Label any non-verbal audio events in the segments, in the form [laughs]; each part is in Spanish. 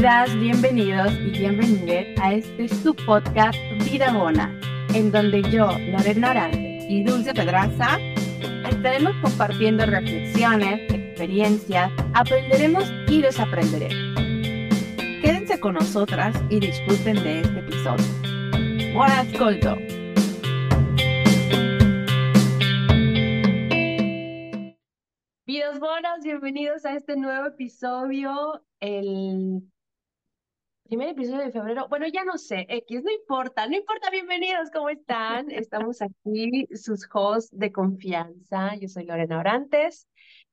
Bienvenidas, bienvenidos y bienvenidas a este su podcast Vida Bona, en donde yo, Lorena Arante y Dulce Pedraza estaremos compartiendo reflexiones, experiencias, aprenderemos y desaprenderemos. Quédense con nosotras y disfruten de este episodio. Buon ascolto! Vidas buenas, bienvenidos a este nuevo episodio, el primer episodio de febrero. Bueno, ya no sé, X, no importa, no importa, bienvenidos, ¿cómo están? Estamos aquí, sus hosts de confianza. Yo soy Lorena Orantes,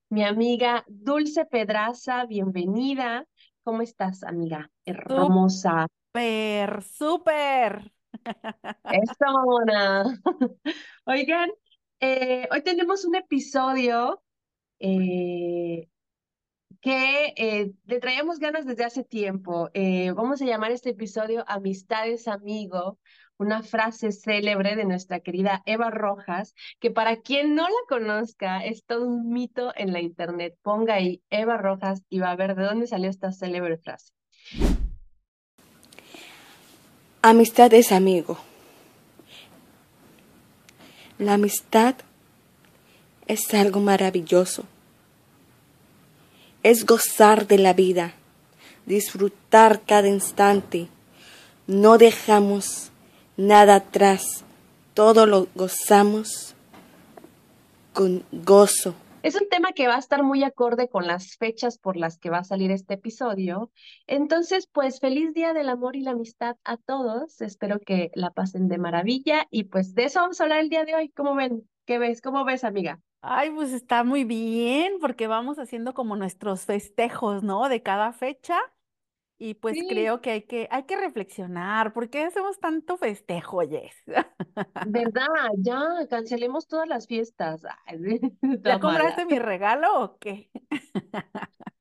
mi amiga Dulce Pedraza, bienvenida. ¿Cómo estás, amiga? Hermosa. Súper, súper. Eso, mona. [laughs] Oigan, eh, hoy tenemos un episodio eh, que eh, le traíamos ganas desde hace tiempo. Eh, vamos a llamar este episodio Amistades Amigo, una frase célebre de nuestra querida Eva Rojas, que para quien no la conozca es todo un mito en la internet. Ponga ahí Eva Rojas y va a ver de dónde salió esta célebre frase. Amistad es amigo. La amistad es algo maravilloso es gozar de la vida, disfrutar cada instante. No dejamos nada atrás, todo lo gozamos con gozo. Es un tema que va a estar muy acorde con las fechas por las que va a salir este episodio. Entonces, pues feliz día del amor y la amistad a todos. Espero que la pasen de maravilla y pues de eso vamos a hablar el día de hoy. ¿Cómo ven? ¿Qué ves? ¿Cómo ves, amiga? Ay, pues está muy bien, porque vamos haciendo como nuestros festejos, ¿no? De cada fecha. Y pues Sí, creo que hay que, hay que reflexionar. ¿Por qué hacemos tanto festejo, Jess? [laughs] ¿verdad? Ya, cancelemos todas las fiestas. [laughs] ¿Ya compraste mi regalo o qué?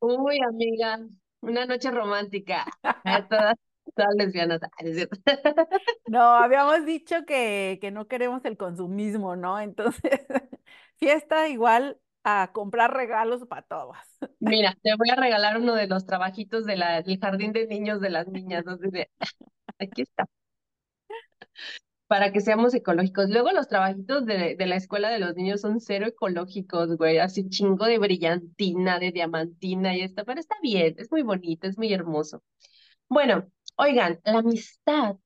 Uy, amiga, una noche romántica. [laughs] Ay, todas, todas lesbianas. Cierto. [laughs] No, habíamos dicho que, que no queremos el consumismo, ¿no? Entonces, [laughs] fiesta igual a comprar regalos para todas. Mira, te voy a regalar uno de los trabajitos de la, del jardín de niños de las niñas. [laughs] Aquí está, para que seamos ecológicos. Luego los trabajitos de, de la escuela de los niños son cero ecológicos, güey, así chingo de brillantina, de diamantina y esto, pero está bien, es muy bonito, es muy hermoso. Bueno, oigan, la amistad,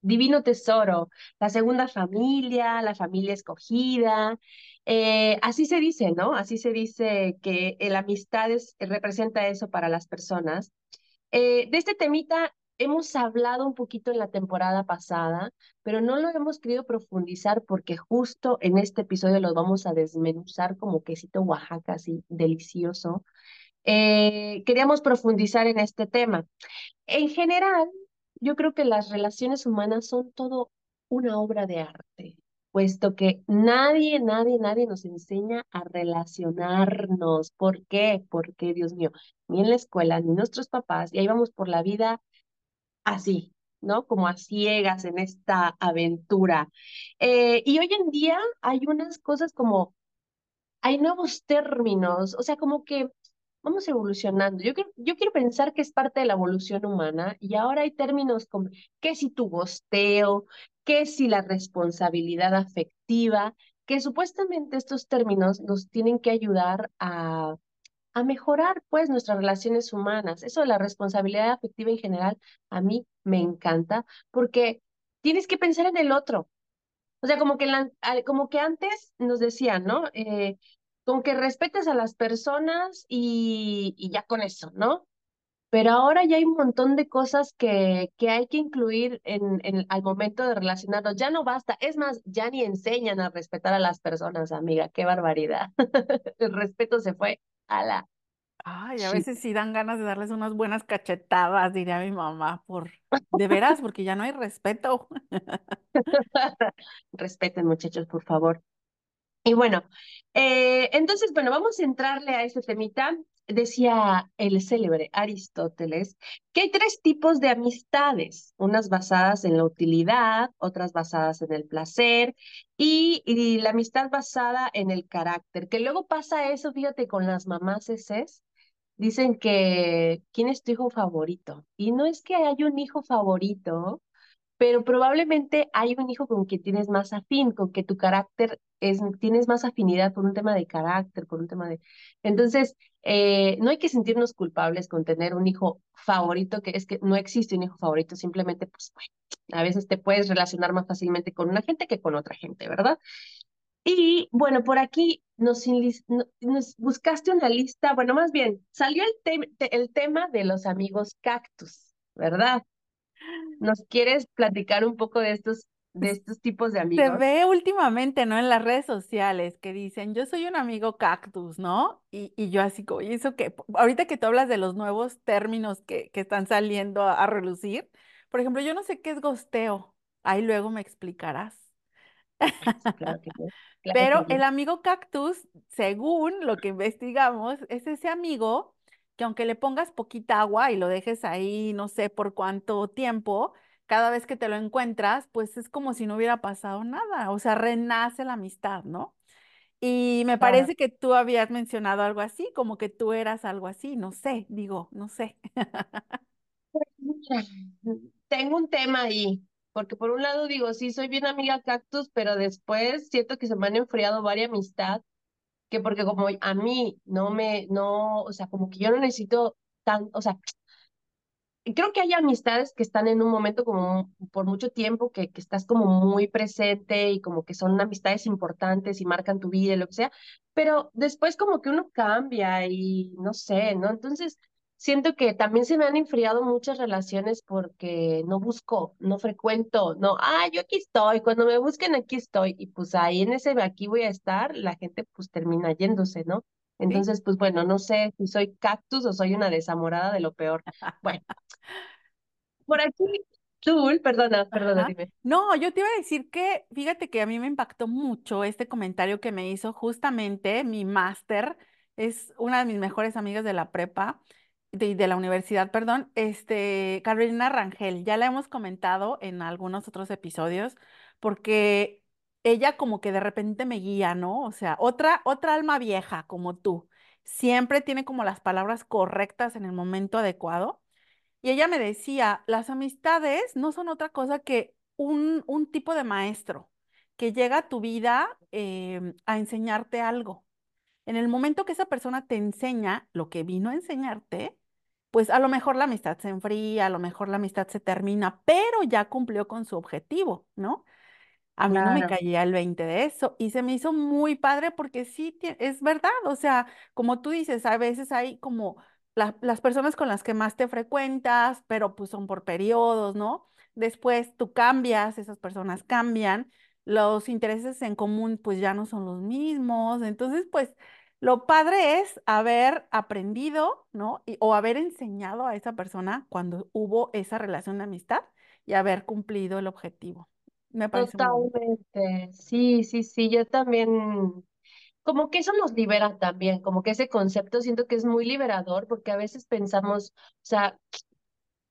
divino tesoro, la segunda familia, la familia escogida, eh, así se dice, ¿no? Así se dice que la amistad es, representa eso para las personas. Eh, de este temita hemos hablado un poquito en la temporada pasada, pero no lo hemos querido profundizar porque justo en este episodio lo vamos a desmenuzar como quesito Oaxaca, así delicioso. Eh, queríamos profundizar en este tema. En general, yo creo que las relaciones humanas son todo una obra de arte, puesto que nadie, nadie, nadie nos enseña a relacionarnos. ¿Por qué? Porque, Dios mío, ni en la escuela, ni nuestros papás, y ahí vamos por la vida así, ¿no? Como a ciegas en esta aventura. Eh, y hoy en día hay unas cosas como, hay nuevos términos, o sea, como que vamos evolucionando. Yo, creo- yo quiero pensar que es parte de la evolución humana y ahora hay términos como, ¿qué si tu gosteo? ¿Qué si la responsabilidad afectiva? Que supuestamente estos términos nos tienen que ayudar a a mejorar pues nuestras relaciones humanas. Eso de la responsabilidad afectiva en general a mí me encanta porque tienes que pensar en el otro. O sea, como que, la- como que antes nos decían, ¿no? Eh, como que respetes a las personas y, y ya con eso, ¿no? Pero ahora ya hay un montón de cosas que, que hay que incluir en, en, al momento de relacionarnos. Ya no basta. Es más, ya ni enseñan a respetar a las personas, amiga. Qué barbaridad. [laughs] El respeto se fue a la Ay, a veces sí dan ganas de darles unas buenas cachetadas, diría mi mamá, por, de veras, porque ya no hay respeto. [laughs] [laughs] Respeten, muchachos, por favor. Y bueno, eh, entonces, bueno, vamos a entrarle a este temita. Decía el célebre Aristóteles que hay tres tipos de amistades, unas basadas en la utilidad, otras basadas en el placer y, y la amistad basada en el carácter, que luego pasa eso, fíjate, con las mamás es dicen que ¿quién es tu hijo favorito? Y no es que haya un hijo favorito, pero probablemente hay un hijo con quien tienes más afín, con que tu carácter es, tienes más afinidad por un tema de carácter, por un tema de... Entonces, eh, no hay que sentirnos culpables con tener un hijo favorito, que es que no existe un hijo favorito, simplemente, pues, bueno, a veces te puedes relacionar más fácilmente con una gente que con otra gente, ¿verdad? Y bueno, por aquí nos, nos buscaste una lista, bueno, más bien, salió el, el tema de los amigos cactus, ¿verdad? ¿Nos quieres platicar un poco de estos, de estos tipos de amigos? Se ve últimamente, ¿no? En las redes sociales que dicen, yo soy un amigo cactus, ¿no? Y, y yo así como, y eso que, ahorita que tú hablas de los nuevos términos que, que están saliendo a, relucir, por ejemplo, yo no sé qué es gosteo, ahí luego me explicarás. [laughs] Claro que Pero el amigo cactus, según lo que investigamos, es ese amigo que aunque le pongas poquita agua y lo dejes ahí, no sé por cuánto tiempo, cada vez que te lo encuentras, pues es como si no hubiera pasado nada, o sea, renace la amistad, ¿no? Y me parece que tú habías mencionado algo así, como que tú eras algo así, no sé, digo, no sé. Pues, tengo un tema ahí, porque por un lado digo, sí, soy bien amiga cactus, pero después siento que se me han enfriado varias amistad que porque como a mí no me, no, o sea, como que yo no necesito tan, o sea, creo que hay amistades que están en un momento como por mucho tiempo que, que estás como muy presente y como que son amistades importantes y marcan tu vida y lo que sea, pero después como que uno cambia y no sé, ¿no? Entonces, siento que también se me han enfriado muchas relaciones porque no busco, no frecuento, no, ah, yo aquí estoy, cuando me busquen aquí estoy, y pues ahí en ese aquí voy a estar, la gente pues termina yéndose, ¿no? Entonces, pues bueno, no sé si soy cactus o soy una desamorada de lo peor. [laughs] Bueno, por aquí, tú, perdona, perdona, dime. No, yo te iba a decir que, fíjate que a mí me impactó mucho este comentario que me hizo justamente mi máster, es una de mis mejores amigas de la prepa de, la universidad, perdón, este, Carolina Rangel, ya la hemos comentado en algunos otros episodios, porque ella como que de repente me guía, ¿no? O sea, otra, otra alma vieja como tú, siempre tiene como las palabras correctas en el momento adecuado. Y ella me decía, las amistades no son otra cosa que un, un tipo de maestro que llega a tu vida em, a enseñarte algo. En el momento que esa persona te enseña lo que vino a enseñarte, pues a lo mejor la amistad se enfría, a lo mejor la amistad se termina, pero ya cumplió con su objetivo, ¿no? A mí no me caía el 20 de eso y se me hizo muy padre porque sí, es verdad, o sea, como tú dices, a veces hay como las personas con las que más te frecuentas, pero pues son por periodos, ¿no? Después tú cambias, esas personas cambian, los intereses en común pues ya no son los mismos, entonces pues lo padre es haber aprendido, ¿no? o haber enseñado a esa persona cuando hubo esa relación de amistad y haber cumplido el objetivo. Me parece Totalmente. Sí, sí, sí. Yo también, como que eso nos libera también, como que ese concepto siento que es muy liberador porque a veces pensamos, o sea,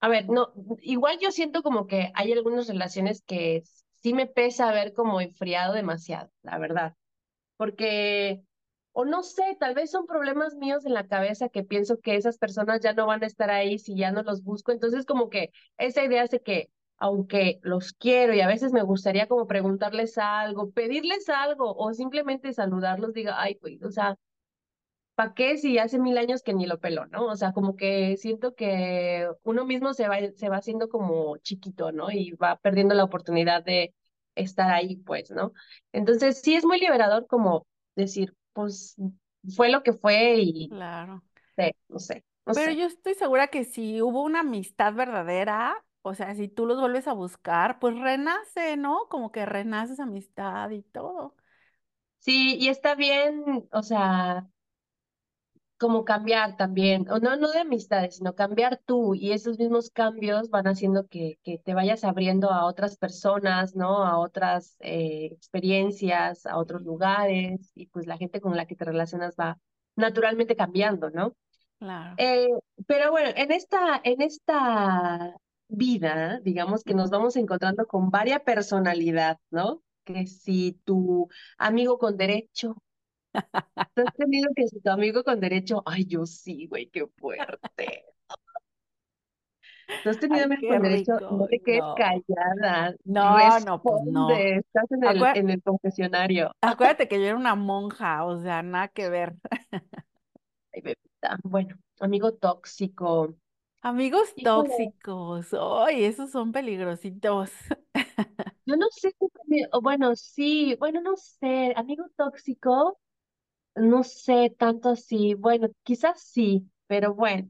a ver, no, igual yo siento como que hay algunas relaciones que sí me pesa haber como enfriado demasiado, la verdad. Porque o no sé, tal vez son problemas míos en la cabeza que pienso que esas personas ya no van a estar ahí si ya no los busco. Entonces, como que esa idea hace que, aunque los quiero y a veces me gustaría como preguntarles algo, pedirles algo o simplemente saludarlos, diga, ay, pues, o sea, ¿para qué si hace mil años que ni lo peló, ¿no? O sea, como que siento que uno mismo se va, se va haciendo como chiquito, ¿no? Y va perdiendo la oportunidad de estar ahí, pues, ¿no? Entonces, sí es muy liberador como decir, pues fue lo que fue y Claro. no sé, no Pero sé. yo estoy segura que si hubo una amistad verdadera, o sea, si tú los vuelves a buscar, pues renace, ¿no? Como que renace esa amistad y todo. Sí, y está bien, o sea, como cambiar también, o no, no de amistades, sino cambiar tú, y esos mismos cambios van haciendo que, que te vayas abriendo a otras personas, ¿no? A otras eh, experiencias, a otros lugares, y pues la gente con la que te relacionas va naturalmente cambiando, ¿no? Claro. Eh, pero bueno, en esta, en esta vida, digamos que nos vamos encontrando con varias personalidad, ¿no? Que si tu amigo con derecho, ¿Tú has tenido que ser tu amigo con derecho? Ay, yo sí, güey, qué fuerte. ¿Tú has tenido amigos con derecho? No te quedes No, callada. no, no, pues no. Estás en el, en el confesionario. acuérdate que yo era una monja, o sea, nada que ver. Ay, bebita. Bueno, amigo tóxico. Amigos Híjole, tóxicos, ay, esos son peligrositos. [laughs] yo no sé si, bueno, sí, bueno, no sé, amigo tóxico, no sé tanto así. Bueno, quizás sí, pero bueno.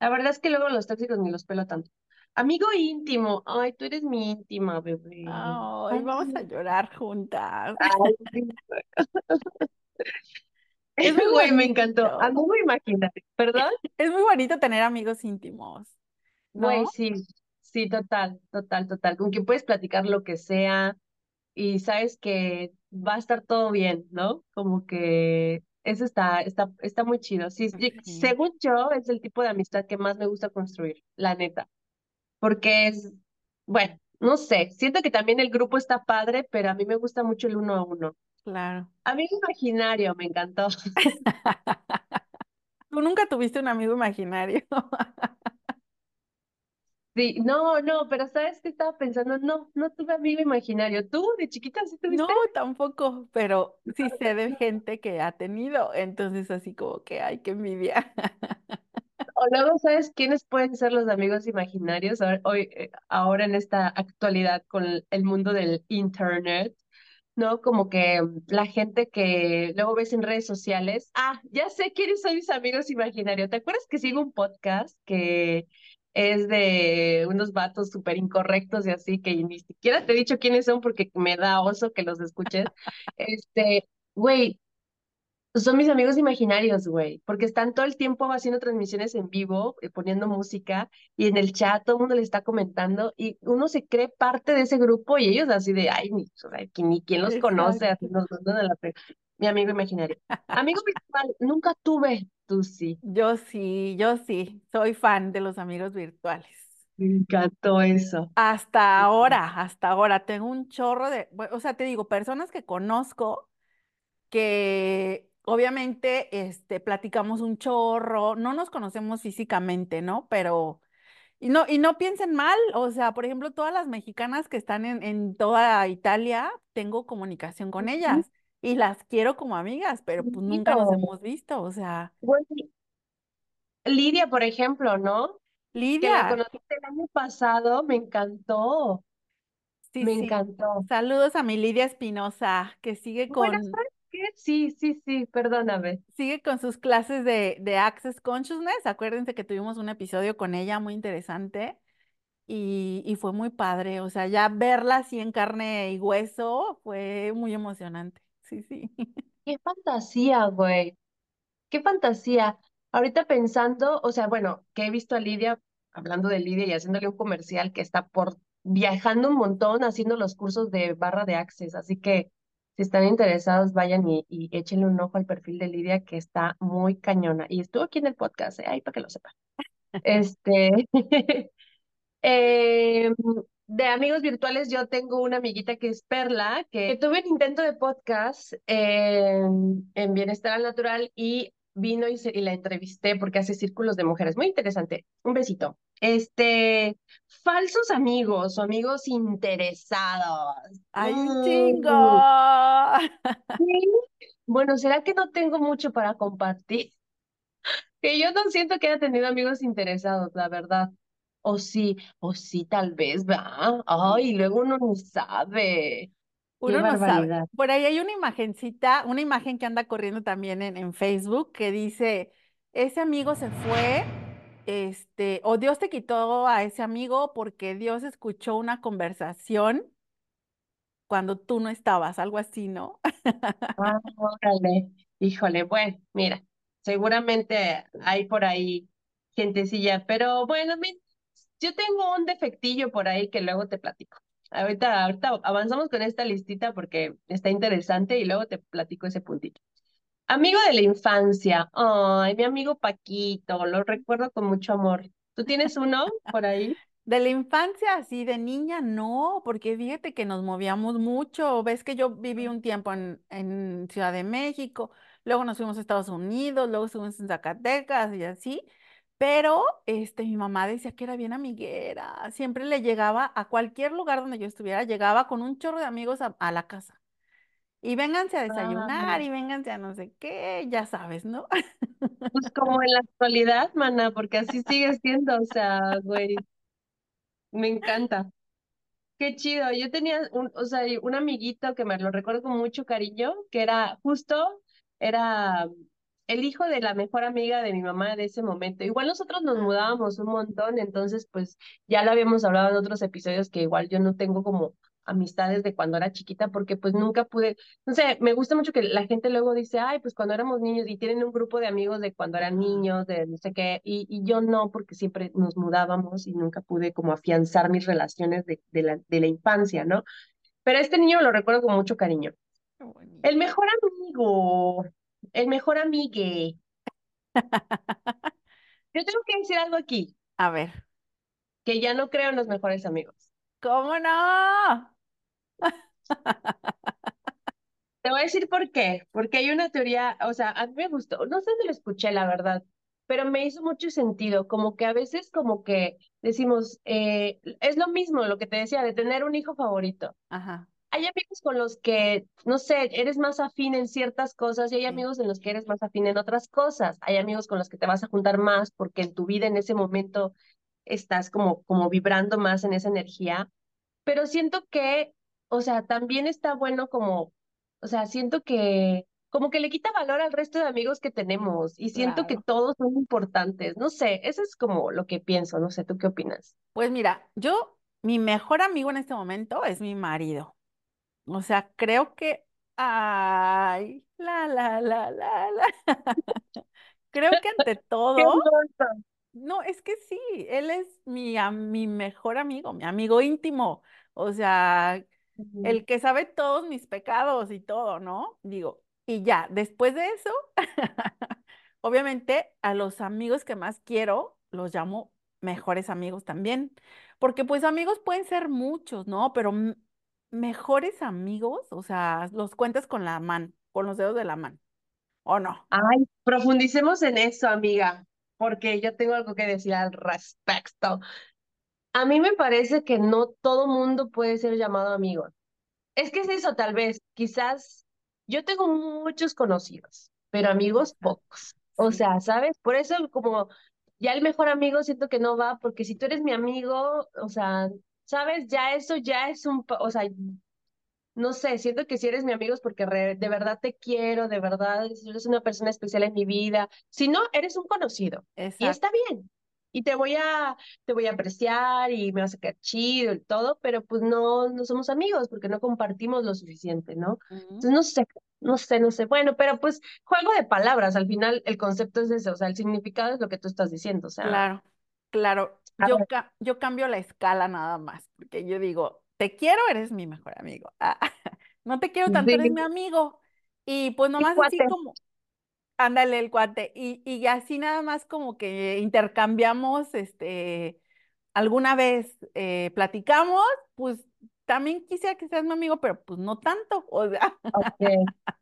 La verdad es que luego los tóxicos ni los pelo tanto. Amigo íntimo. Ay, tú eres mi íntima, bebé. Ay, Ay, vamos a llorar juntas. ay. [laughs] [laughs] Es muy Güey, me encantó. bonito. Amigo imaginario. ¿Perdón? [laughs] Es muy bonito tener amigos íntimos, Güey, ¿no? sí. Sí, total, total, total. Con quien puedes platicar lo que sea y sabes que va a estar todo bien, ¿no? Como que eso está, está, está muy chido. Sí, según yo, es el tipo de amistad que más me gusta construir, la neta. porque es, bueno, no sé, siento que también el grupo está padre, pero a mí me gusta mucho el uno a uno. claro. Amigo imaginario, me encantó. [laughs] ¿Tú nunca tuviste un amigo imaginario? [laughs] Sí, no, no, pero ¿sabes qué estaba pensando? No, no tuve amigo imaginario. ¿Tú de chiquita sí No, tampoco, pero [laughs] sí sé de gente que ha tenido, entonces así como que, ay, qué envidia. [laughs] O luego, ¿sabes quiénes pueden ser los amigos imaginarios ahora, hoy, eh, ahora en esta actualidad con el mundo del internet? ¿no? Como que la gente que luego ves en redes sociales, ah, ya sé quiénes son mis amigos imaginarios. ¿Te acuerdas que sigo un podcast que es de unos vatos súper incorrectos y así, que ni siquiera te he dicho quiénes son porque me da oso que los escuches? [laughs] Este, güey, son mis amigos imaginarios, güey, porque están todo el tiempo haciendo transmisiones en vivo, eh, poniendo música y en el chat todo el mundo le está comentando y uno se cree parte de ese grupo y ellos así de, ay, ni, o sea, que ni quién los conoce, así nos mandan a la. Mi amigo imaginario. Amigo [laughs] virtual, nunca tuve, tú sí. Yo sí, yo sí, soy fan de los amigos virtuales. Me encantó eso. Hasta ahora, hasta ahora, tengo un chorro de, o sea, te digo, personas que conozco que obviamente este, platicamos un chorro, no nos conocemos físicamente, ¿no? Pero, y no, y no piensen mal, o sea, por ejemplo, todas las mexicanas que están en, en toda Italia, tengo comunicación con ellas y las quiero como amigas, pero pues nunca nos hemos visto, o sea, Lidia, por ejemplo, ¿no? Que la Lidia, conociste el año pasado, me encantó, sí, me sí, encantó. saludos a mi Lidia Espinosa, que sigue Bueno, con, ¿sabes qué? Sí, sí, sí, perdóname. sigue con sus clases de, de Access Consciousness, acuérdense que tuvimos un episodio con ella muy interesante. y, y fue muy padre, o sea, ya verla así en carne y hueso fue muy emocionante. Sí, sí. Qué fantasía, güey. Qué fantasía. Ahorita pensando, o sea, bueno, que he visto a Lidia, hablando de Lidia y haciéndole un comercial que está por viajando un montón haciendo los cursos de barra de Access. Así que si están interesados, vayan y, y échenle un ojo al perfil de Lidia que está muy cañona. Y estuvo aquí en el podcast, ¿eh? Ahí para que lo sepan. Este, [laughs] Eh, de amigos virtuales, yo tengo una amiguita que es Perla, que tuve un intento de podcast en, en Bienestar al Natural y vino y, se- y la entrevisté porque hace círculos de mujeres. Muy interesante. Un besito. Este, falsos amigos o amigos interesados. ¡Ay, un chingo! Mm, sí. Bueno, ¿será que no tengo mucho para compartir? [laughs] Que yo no siento que haya tenido amigos interesados, la verdad. O sí, o sí, tal vez, va. Ay, luego uno ni sabe. Uno no sabe. Por ahí hay una imagencita, una imagen que anda corriendo también en, en Facebook que dice, ese amigo se fue, este, o Dios te quitó a ese amigo porque Dios escuchó una conversación cuando tú no estabas, algo así, ¿no? [laughs] Ah, órale. Híjole, bueno, mira, seguramente hay por ahí gentecilla, pero bueno, mi- yo tengo un defectillo por ahí que luego te platico. Ahorita, ahorita avanzamos con esta listita porque está interesante y luego te platico ese puntito. Amigo de la infancia. Ay, mi amigo Paquito, lo recuerdo con mucho amor. ¿Tú tienes uno por ahí? [laughs] De la infancia, así de niña, no, porque fíjate que nos movíamos mucho. Ves que yo viví un tiempo en, en Ciudad de México, luego nos fuimos a Estados Unidos, luego estuvimos en Zacatecas y así. Pero este, mi mamá decía que era bien amiguera. Siempre le llegaba a cualquier lugar donde yo estuviera, llegaba con un chorro de amigos a, a la casa. Y vénganse a desayunar Ah, y vénganse a no sé qué, ya sabes, ¿no? pues como en la actualidad, mana, porque así sigue siendo, o sea, güey, me encanta. Qué chido. Yo tenía un, o sea, un amiguito que me lo recuerdo con mucho cariño, que era justo, era el hijo de la mejor amiga de mi mamá de ese momento. Igual nosotros nos mudábamos un montón, entonces pues ya lo habíamos hablado en otros episodios que igual yo no tengo como amistades de cuando era chiquita porque pues nunca pude, no sé, me gusta mucho que la gente luego dice, ay, pues cuando éramos niños y tienen un grupo de amigos de cuando eran niños, de no sé qué, y, y yo no, porque siempre nos mudábamos y nunca pude como afianzar mis relaciones de, de la, de la infancia, ¿no? Pero a este niño lo recuerdo con mucho cariño. El mejor amigo, el mejor amigue. [laughs] Yo tengo que decir algo aquí, A ver, que ya no creo en los mejores amigos. ¿cómo no? [laughs] Te voy a decir por qué. Porque hay una teoría, o sea, a mí me gustó, no sé dónde lo escuché, la verdad, pero me hizo mucho sentido, como que a veces como que decimos, eh, es lo mismo lo que te decía, de tener un hijo favorito. Ajá, Hay amigos con los que, no sé, eres más afín en ciertas cosas y hay amigos en los que eres más afín en otras cosas. Hay amigos con los que te vas a juntar más porque en tu vida en ese momento estás como, como vibrando más en esa energía pero siento que, o sea, también está bueno como, o sea, siento que como que le quita valor al resto de amigos que tenemos y siento que todos son importantes. No sé, eso es como lo que pienso, no sé, ¿tú qué opinas? Pues mira, yo, mi mejor amigo en este momento es mi marido. O sea, creo que, ay, la, la, la, la, la. [laughs] Creo que ante [laughs] todo, no, es que sí, él es mi, am- mi mejor amigo, mi amigo íntimo. O sea, el que sabe todos mis pecados y todo, ¿no? Digo, y ya, después de eso, [laughs] obviamente a los amigos que más quiero los llamo mejores amigos también, porque pues amigos pueden ser muchos, ¿no? Pero m- mejores amigos, o sea, los cuentas con la mano, con los dedos de la mano, ¿o no? Ay, profundicemos en eso, amiga, porque yo tengo algo que decir al respecto. A mí me parece que no todo mundo puede ser llamado amigo. Es que es eso, tal vez, quizás yo tengo muchos conocidos, pero amigos pocos. O sea, ¿sabes? Por eso como ya el mejor amigo siento que no va, porque si tú eres mi amigo, o sea, ¿sabes? Ya eso ya es un, o sea, no sé, siento que si eres mi amigo es porque re- de verdad te quiero, de verdad eres una persona especial en mi vida. Si no, eres un conocido y está exacto. bien. Y te voy a, te voy a apreciar y me vas a quedar chido y todo, pero pues no, no somos amigos porque no compartimos lo suficiente, ¿no? Entonces no sé, no sé, no sé. Bueno, pero pues juego de palabras, al final el concepto es ese, o sea, el significado es lo que tú estás diciendo, o sea, Claro, claro. Yo, ca- yo cambio la escala nada más, porque yo digo, te quiero, eres mi mejor amigo. Ah, [laughs] no te quiero tanto, eres mi amigo. Y pues nomás así como, ándale el cuate. Y, y así nada más como que intercambiamos, este, alguna vez eh, platicamos, pues también quisiera que seas mi amigo, pero pues no tanto. O sea, Okay,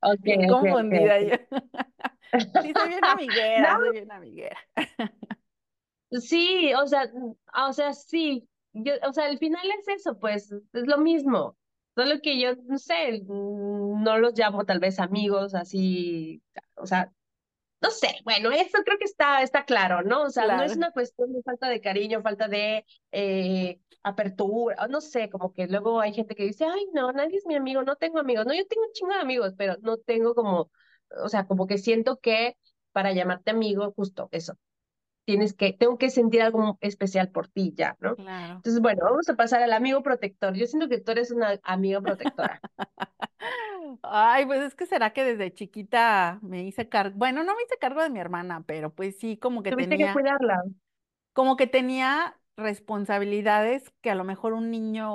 [laughs] confundida okay. yo. [laughs] Sí, soy bien No, amiguera, soy bien amiguera. Sí, o sea, o sea, sí, yo, o sea, al final es eso, pues, es lo mismo, solo que yo, no sé, no los llamo tal vez amigos, así, o sea, no sé, bueno, eso creo que está, está claro, ¿no? O sea, no es una cuestión de falta de cariño, falta de eh, apertura, no sé, como que luego hay gente que dice, ay, no, nadie es mi amigo, no tengo amigos, no, yo tengo un chingo de amigos, pero no tengo como, o sea, como que siento que para llamarte amigo, justo eso tienes que, tengo que sentir algo especial por ti ya, ¿no? claro. Entonces, bueno, vamos a pasar al amigo protector. Yo siento que tú eres una amiga protectora. [laughs] Ay, pues es que será que desde chiquita me hice cargo, bueno, no me hice cargo de mi hermana, pero pues sí, como que Tuviste que tenía, cuidarla. como que tenía responsabilidades que a lo mejor un niño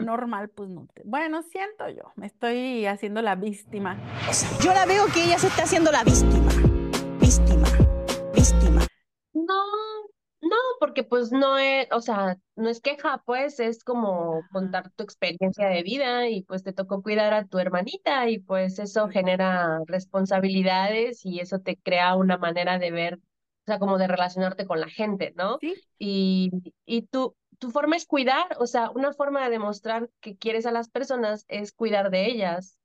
normal, pues no. te- Bueno, siento yo, me estoy haciendo la víctima. Yo la veo que ella se está haciendo la víctima. No, no, porque pues no es, o sea, no es queja, pues es como contar tu experiencia de vida y pues te tocó cuidar a tu hermanita y pues eso genera responsabilidades y eso te crea una manera de ver, o sea, como de relacionarte con la gente, ¿no? sí, Y, y tu, tu forma es cuidar, o sea, una forma de demostrar que quieres a las personas es cuidar de ellas,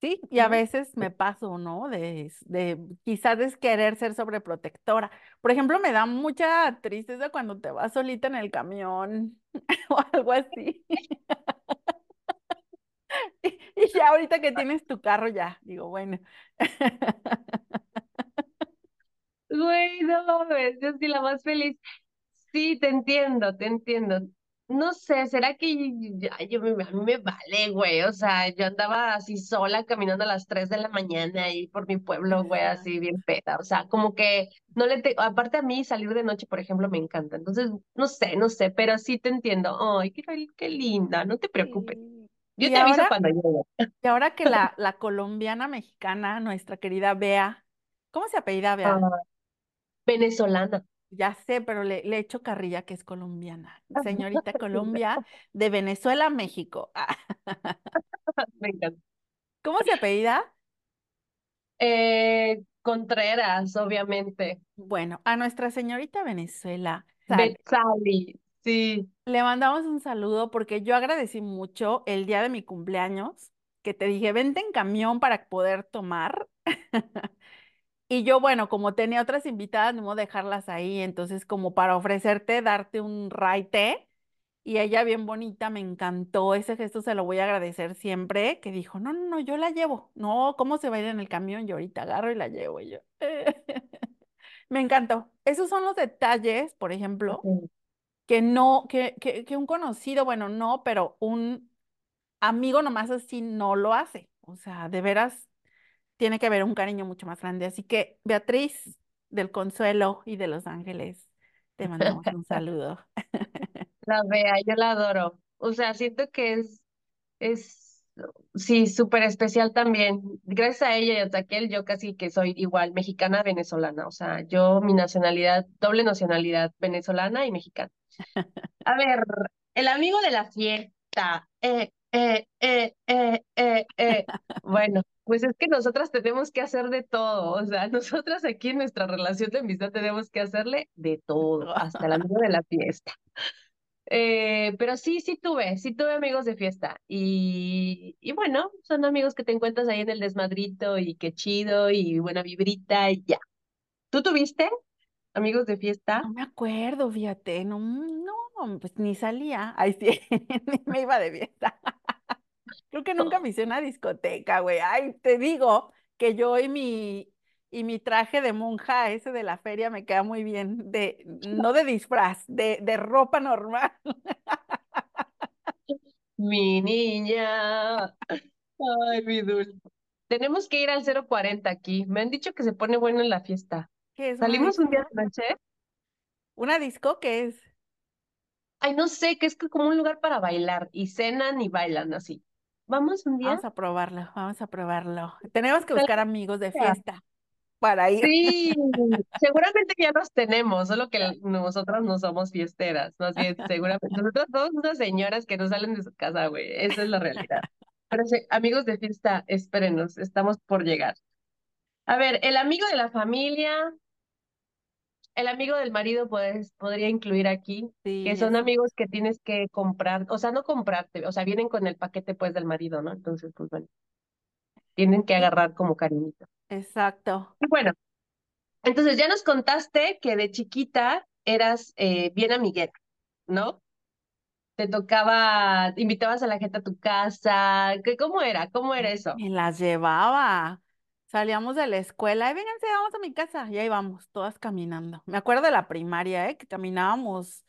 sí, y a veces me paso, ¿no? De, de quizás es querer ser sobreprotectora. Por ejemplo, me da mucha tristeza cuando te vas solita en el camión [laughs] o algo así. [laughs] Y, y ya ahorita que tienes tu carro, ya, digo, bueno. Güey, no yo soy la más feliz. Sí, te entiendo, te entiendo. No sé, ¿será que ya, yo me, a mí me vale, güey? O sea, yo andaba así sola caminando a las 3 de la mañana ahí por mi pueblo, güey, así bien peta. O sea, como que no le tengo, aparte a mí salir de noche, por ejemplo, me encanta. Entonces, no sé, no sé, pero sí te entiendo. Ay, qué, qué linda, no te preocupes. sí. Yo Y te aviso ahora, cuando llegue. y ahora que la, [laughs] la colombiana mexicana, nuestra querida Bea, ¿cómo se apellida Bea? Ah, venezolana. Ya sé, pero le, le echo carrilla que es colombiana. [laughs] Señorita Colombia, de Venezuela a México. Ah, [laughs] Me encanta. [laughs] ¿Cómo se apellida? Eh, Contreras, obviamente. Bueno, a nuestra señorita Venezuela. Betzali, sí. Le mandamos un saludo porque yo agradecí mucho el día de mi cumpleaños, que te dije, vente en camión para poder tomar. Y yo, bueno, como tenía otras invitadas, no dejarlas ahí, entonces como para ofrecerte, darte un raite. Y ella bien bonita, me encantó, ese gesto se lo voy a agradecer siempre, que dijo, no, no, no, yo la llevo. No, ¿cómo se va a ir en el camión? Yo ahorita agarro y la llevo y yo. [laughs] Me encantó. Esos son los detalles, por ejemplo, que no, que, que, que un conocido, bueno, no, pero un amigo nomás así no lo hace. O sea, de veras tiene que haber un cariño mucho más grande. Así que, Beatriz, del Consuelo y de Los Ángeles, te mandamos un [laughs] saludo. [laughs] La vea, yo la adoro. O sea, siento que es, es, sí, súper especial también. Gracias a ella y a Taquel, yo casi que soy igual, mexicana, venezolana. O sea, yo mi nacionalidad, doble nacionalidad, venezolana y mexicana. A ver, el amigo de la fiesta. Eh, eh, eh, eh, eh, eh. [laughs] Bueno, pues es que nosotras tenemos que hacer de todo. O sea, [laughs] nosotras aquí en nuestra relación de amistad tenemos que hacerle de todo, hasta el amigo [laughs] de la fiesta. Eh, pero sí, sí tuve, sí tuve amigos de fiesta. Y, y bueno, son amigos que te encuentras ahí en el desmadrito y qué chido y buena vibrita y ya. ¿Tú tuviste amigos de No fiesta? me acuerdo, fíjate, no, no, pues ni salía. Ay, sí, [laughs] ni me iba de fiesta. Creo que nunca [laughs] me hice una discoteca, güey. Ay, te digo que yo y mi, y mi traje de monja, ese de la feria, me queda muy bien. De, no de disfraz, de, de ropa normal. [laughs] Mi niña. Ay, mi dulce. Tenemos que ir al cero cuarenta aquí. Me han dicho que se pone bueno en la fiesta. ¿Qué es ¿Salimos un día de noche? ¿Una disco qué es? Ay, no sé, que es como un lugar para bailar y cenan y bailan así. ¿Vamos un día? Vamos a probarlo, vamos a probarlo. Tenemos que buscar amigos de fiesta para ir. Sí, [laughs] seguramente ya los tenemos, solo que nosotras no somos fiesteras, más bien, [laughs] seguramente. Nosotros somos unas señoras que no salen de su casa, güey, esa es la realidad. Pero sí, amigos de fiesta, espérenos, estamos por llegar. A ver, el amigo de la familia, el amigo del marido puedes, podría incluir aquí, que son eso. amigos que tienes que comprar, o sea, no comprarte, o sea, vienen con el paquete pues del marido, ¿no? Entonces, pues bueno, tienen que agarrar como cariñito. exacto. Y bueno. Entonces ya nos contaste que de chiquita eras eh, bien amiguera, ¿no? Te tocaba, invitabas a la gente a tu casa, ¿qué, cómo era? ¿Cómo era eso? Me las llevaba. Salíamos de la escuela y vénganse, vamos a mi casa. Y ahí vamos, todas caminando. Me acuerdo de la primaria, ¿eh? Que caminábamos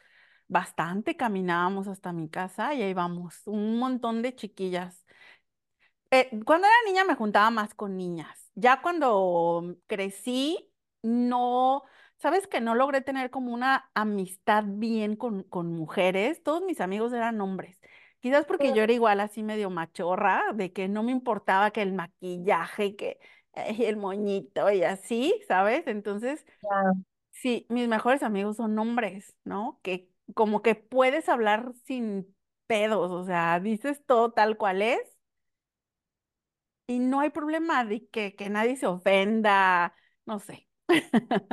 bastante, caminábamos hasta mi casa y ahí vamos, un montón de chiquillas. Eh, cuando era niña me juntaba más con niñas. Ya cuando crecí, no, sabes que no logré tener como una amistad bien con, con mujeres. Todos mis amigos eran hombres. Quizás porque yo era igual así medio machorra, de que no me importaba que el maquillaje, que [laughs] eh, el moñito y así, ¿sabes? Entonces, Ya, Sí, mis mejores amigos son hombres, ¿no? Que como que puedes hablar sin pedos, o sea, dices todo tal cual es y no hay problema de que, que nadie se ofenda, no sé.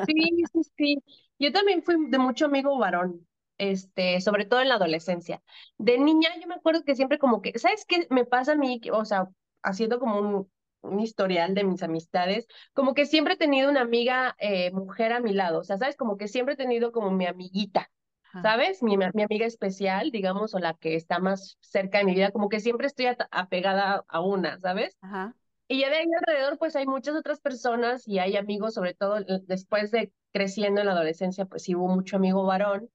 Sí, sí, sí. Yo también fui de mucho amigo varón, este, sobre todo en la adolescencia. De niña, yo me acuerdo que siempre como que, ¿sabes qué me pasa a mí? O sea, haciendo como un, un historial de mis amistades, como que siempre he tenido una amiga eh, mujer a mi lado, o sea, ¿sabes? Como que siempre he tenido como mi amiguita, Ajá, ¿sabes? Mi, mi amiga especial, digamos, o la que está más cerca de mi vida, como que siempre estoy apegada a una, ¿sabes? ajá, Y ya de ahí alrededor, pues hay muchas otras personas y hay amigos, sobre todo después de creciendo en la adolescencia, pues sí hubo mucho amigo varón.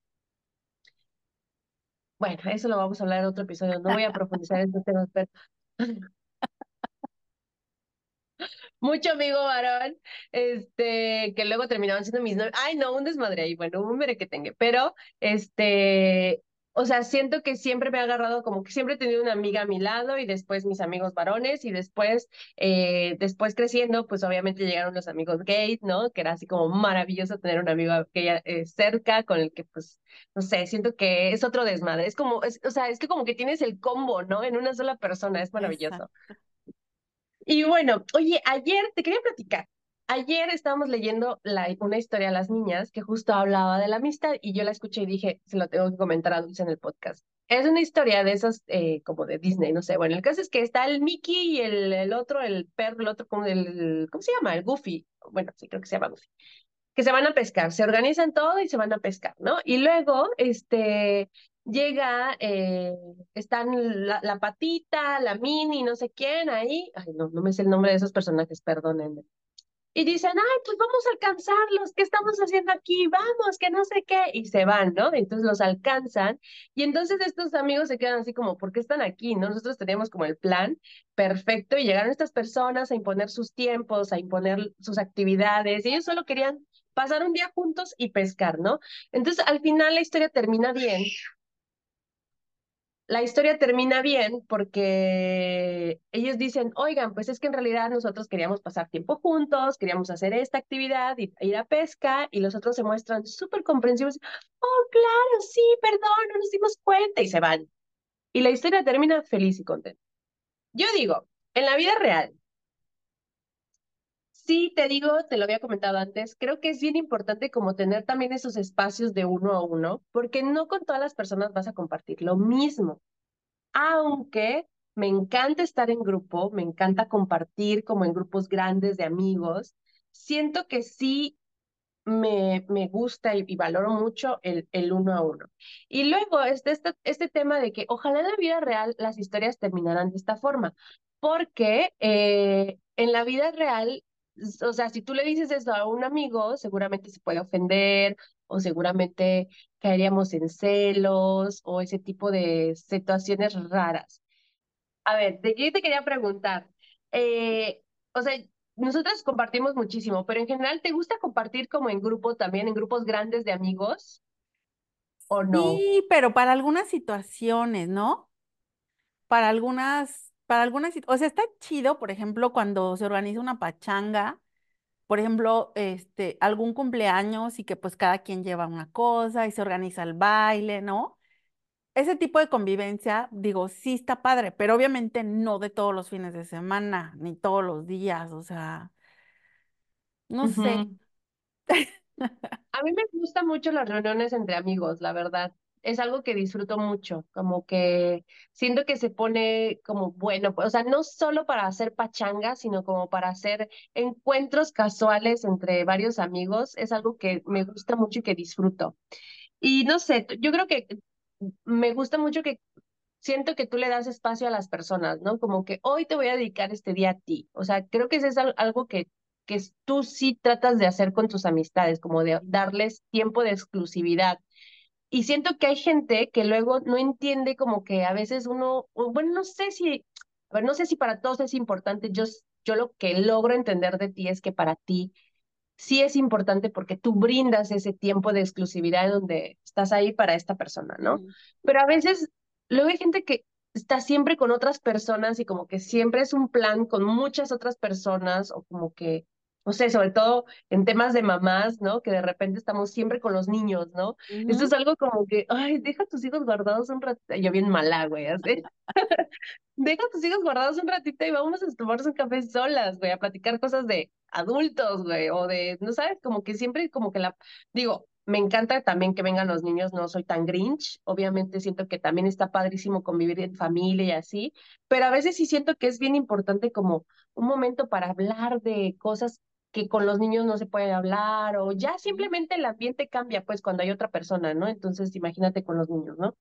Bueno, eso lo vamos a hablar en otro episodio, no voy a profundizar en estos temas, pero [laughs] mucho amigo varón, este, que luego terminaban siendo mis novios. Ay, no, un desmadre ahí, bueno, un merequetengue, pero, este, o sea, siento que siempre me ha agarrado, como que siempre he tenido una amiga a mi lado y después mis amigos varones y después, eh, después creciendo, pues obviamente llegaron los amigos gays, ¿no? Que era así como maravilloso tener un amigo gay eh, cerca con el que, pues, no sé, siento que es otro desmadre. Es como, es, o sea, es que como que tienes el combo, ¿no? En una sola persona, es maravilloso. Y bueno, oye, ayer te quería platicar. Ayer estábamos leyendo la, una historia a las niñas que justo hablaba de la amistad y yo la escuché y dije, se lo tengo que comentar a Dulce en el podcast. Es una historia de esas eh, como de Disney, no sé. Bueno, el caso es que está el Mickey y el, el otro, el perro, el otro, como el, ¿cómo se llama? El Goofy. Bueno, sí, creo que se llama Goofy. Que se van a pescar, se organizan todo y se van a pescar, ¿no? Y luego, este, llega, eh, están la, la patita, la mini, no sé quién ahí. Ay, no, no me sé el nombre de esos personajes, perdónenme. Y dicen, ay, pues vamos a alcanzarlos, ¿qué estamos haciendo aquí? Vamos, que no sé qué. Y se van, ¿no? Entonces los alcanzan. Y entonces estos amigos se quedan así como, ¿por qué están aquí? ¿No? Nosotros teníamos como el plan perfecto y llegaron estas personas a imponer sus tiempos, a imponer sus actividades. Y ellos solo querían pasar un día juntos y pescar, ¿no? Entonces al final la historia termina bien la historia termina bien porque ellos dicen, oigan, pues es que en realidad nosotros queríamos pasar tiempo juntos, queríamos hacer esta actividad, ir a pesca, y los otros se muestran súper comprensivos, oh, claro, sí, perdón, no nos dimos cuenta, y se van. Y la historia termina feliz y contenta. Yo digo, en la vida real, sí, te digo, te lo había comentado antes, creo que es bien importante como tener también esos espacios de uno a uno, porque no con todas las personas vas a compartir lo mismo aunque me encanta estar en grupo, me encanta compartir como en grupos grandes de amigos, siento que sí me, me gusta y, y valoro mucho el, el uno a uno. Y luego este, este, este tema de que ojalá en la vida real las historias terminaran de esta forma, porque eh, en la vida real, o sea, si tú le dices eso a un amigo, seguramente se puede ofender o seguramente caeríamos en celos o ese tipo de situaciones raras. A ver, te, yo te quería preguntar, eh, o sea, nosotros compartimos muchísimo, pero en general, ¿te gusta compartir como en grupo también, en grupos grandes de amigos o no? Sí, pero para algunas situaciones, ¿no? Para algunas, para algunas, sit- o sea, está chido, por ejemplo, cuando se organiza una pachanga, por ejemplo, este, algún cumpleaños y que pues cada quien lleva una cosa y se organiza el baile, ¿no? Ese tipo de convivencia, digo, sí está padre, pero obviamente no de todos los fines de semana, ni todos los días, o sea, no sé. A mí me gustan mucho las reuniones entre amigos, la verdad. Es algo que disfruto mucho, como que siento que se pone como bueno, o sea, no solo para hacer pachangas, sino como para hacer encuentros casuales entre varios amigos. Es algo que me gusta mucho y que disfruto. Y no sé, yo creo que me gusta mucho que siento que tú le das espacio a las personas, ¿no? Como que hoy te voy a dedicar este día a ti. O sea, creo que eso es al- algo que, que tú sí tratas de hacer con tus amistades, como de darles tiempo de exclusividad. Y siento que hay gente que luego no entiende como que a veces uno, bueno, no sé si, a ver, no sé si para todos es importante. Yo, yo lo que logro entender de ti es que para ti sí es importante porque tú brindas ese tiempo de exclusividad donde estás ahí para esta persona, ¿no? Pero a veces, luego hay gente que está siempre con otras personas y como que siempre es un plan con muchas otras personas o como que no sé, sobre todo en temas de mamás, ¿no? Que de repente estamos siempre con los niños, ¿no? Esto es algo como que, ay, deja a tus hijos guardados un ratito. Yo bien mala, güey, así. [laughs] deja a tus hijos guardados un ratito y vamos a tomarnos un café solas, güey, a platicar cosas de adultos, güey, o de, no sabes, como que siempre, como que la, digo, me encanta también que vengan los niños, no soy tan grinch, obviamente siento que también está padrísimo convivir en familia y así, pero a veces sí siento que es bien importante como un momento para hablar de cosas que con los niños no se puede hablar o ya simplemente el ambiente cambia pues cuando hay otra persona, ¿no? Entonces imagínate con los niños, ¿no?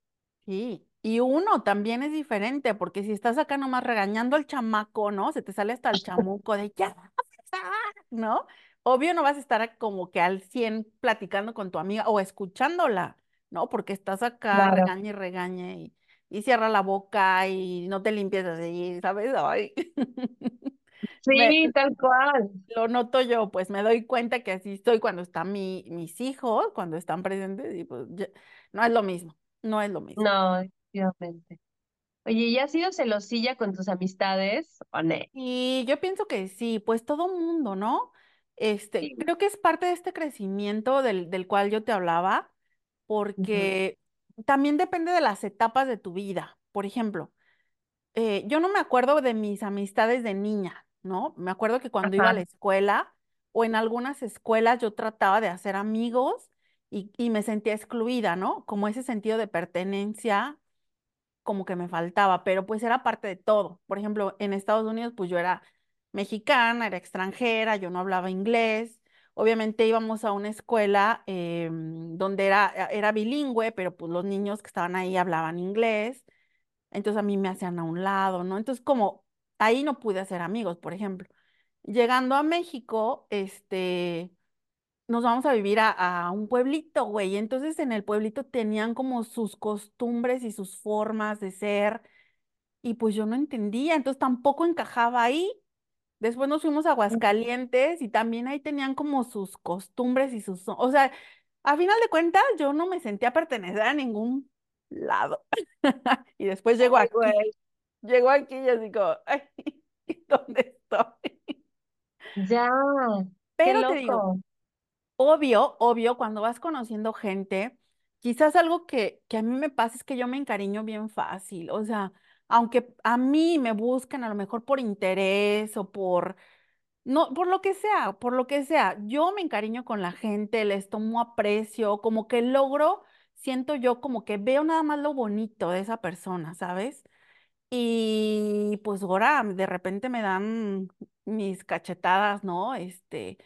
Sí, y uno también es diferente, porque si estás acá nomás regañando al chamaco, ¿no? Se te sale hasta el chamuco de ya, [laughs] ¿no? Obvio no vas a estar como que al 100 platicando con tu amiga o escuchándola, ¿no? Porque estás acá, Claro. regaña y regaña y, y cierra la boca y no te limpias así, ¿sabes? Ay. [laughs] Me, Sí, tal cual. lo noto yo, pues me doy cuenta que así estoy cuando están mi, mis hijos, cuando están presentes, y pues ya- no es lo mismo, no es lo mismo. No, efectivamente. Oye, ¿y has sido celosilla con tus amistades o no? Y yo pienso que sí, pues todo mundo, ¿no? Este, Sí. creo que es parte de este crecimiento del, del cual yo te hablaba, porque también depende de las etapas de tu vida. Por ejemplo, eh, yo no me acuerdo de mis amistades de niña, ¿no? Me acuerdo que cuando iba a la escuela o en algunas escuelas yo trataba de hacer amigos y, y me sentía excluida, ¿no? Como ese sentido de pertenencia como que me faltaba, pero pues era parte de todo. Por ejemplo, en Estados Unidos, pues yo era mexicana, era extranjera, yo no hablaba inglés. Obviamente íbamos a una escuela em, donde era, era bilingüe, pero pues los niños que estaban ahí hablaban inglés, entonces a mí me hacían a un lado, ¿no? Entonces como ahí no pude hacer amigos, por ejemplo. Llegando a México, este nos vamos a vivir a, a un pueblito, güey. Entonces en el pueblito tenían como sus costumbres y sus formas de ser, y pues yo no entendía, entonces tampoco encajaba ahí. Después nos fuimos a Aguascalientes y también ahí tenían como sus costumbres y sus... O sea, a final de cuentas yo no me sentía pertenecer a ningún lado. [laughs] Y después llego Ay, aquí, güey. Llego aquí y así como, ay, [laughs] ¿dónde estoy? Ya, Pero te digo. Obvio, obvio, cuando vas conociendo gente, quizás algo que, que a mí me pasa es que yo me encariño bien fácil. O sea, aunque a mí me buscan a lo mejor por interés o por, no, por lo que sea, por lo que sea, yo me encariño con la gente, les tomo aprecio, como que logro, siento yo como que veo nada más lo bonito de esa persona, ¿sabes? Y pues ahora de repente me dan mis cachetadas, ¿no? Este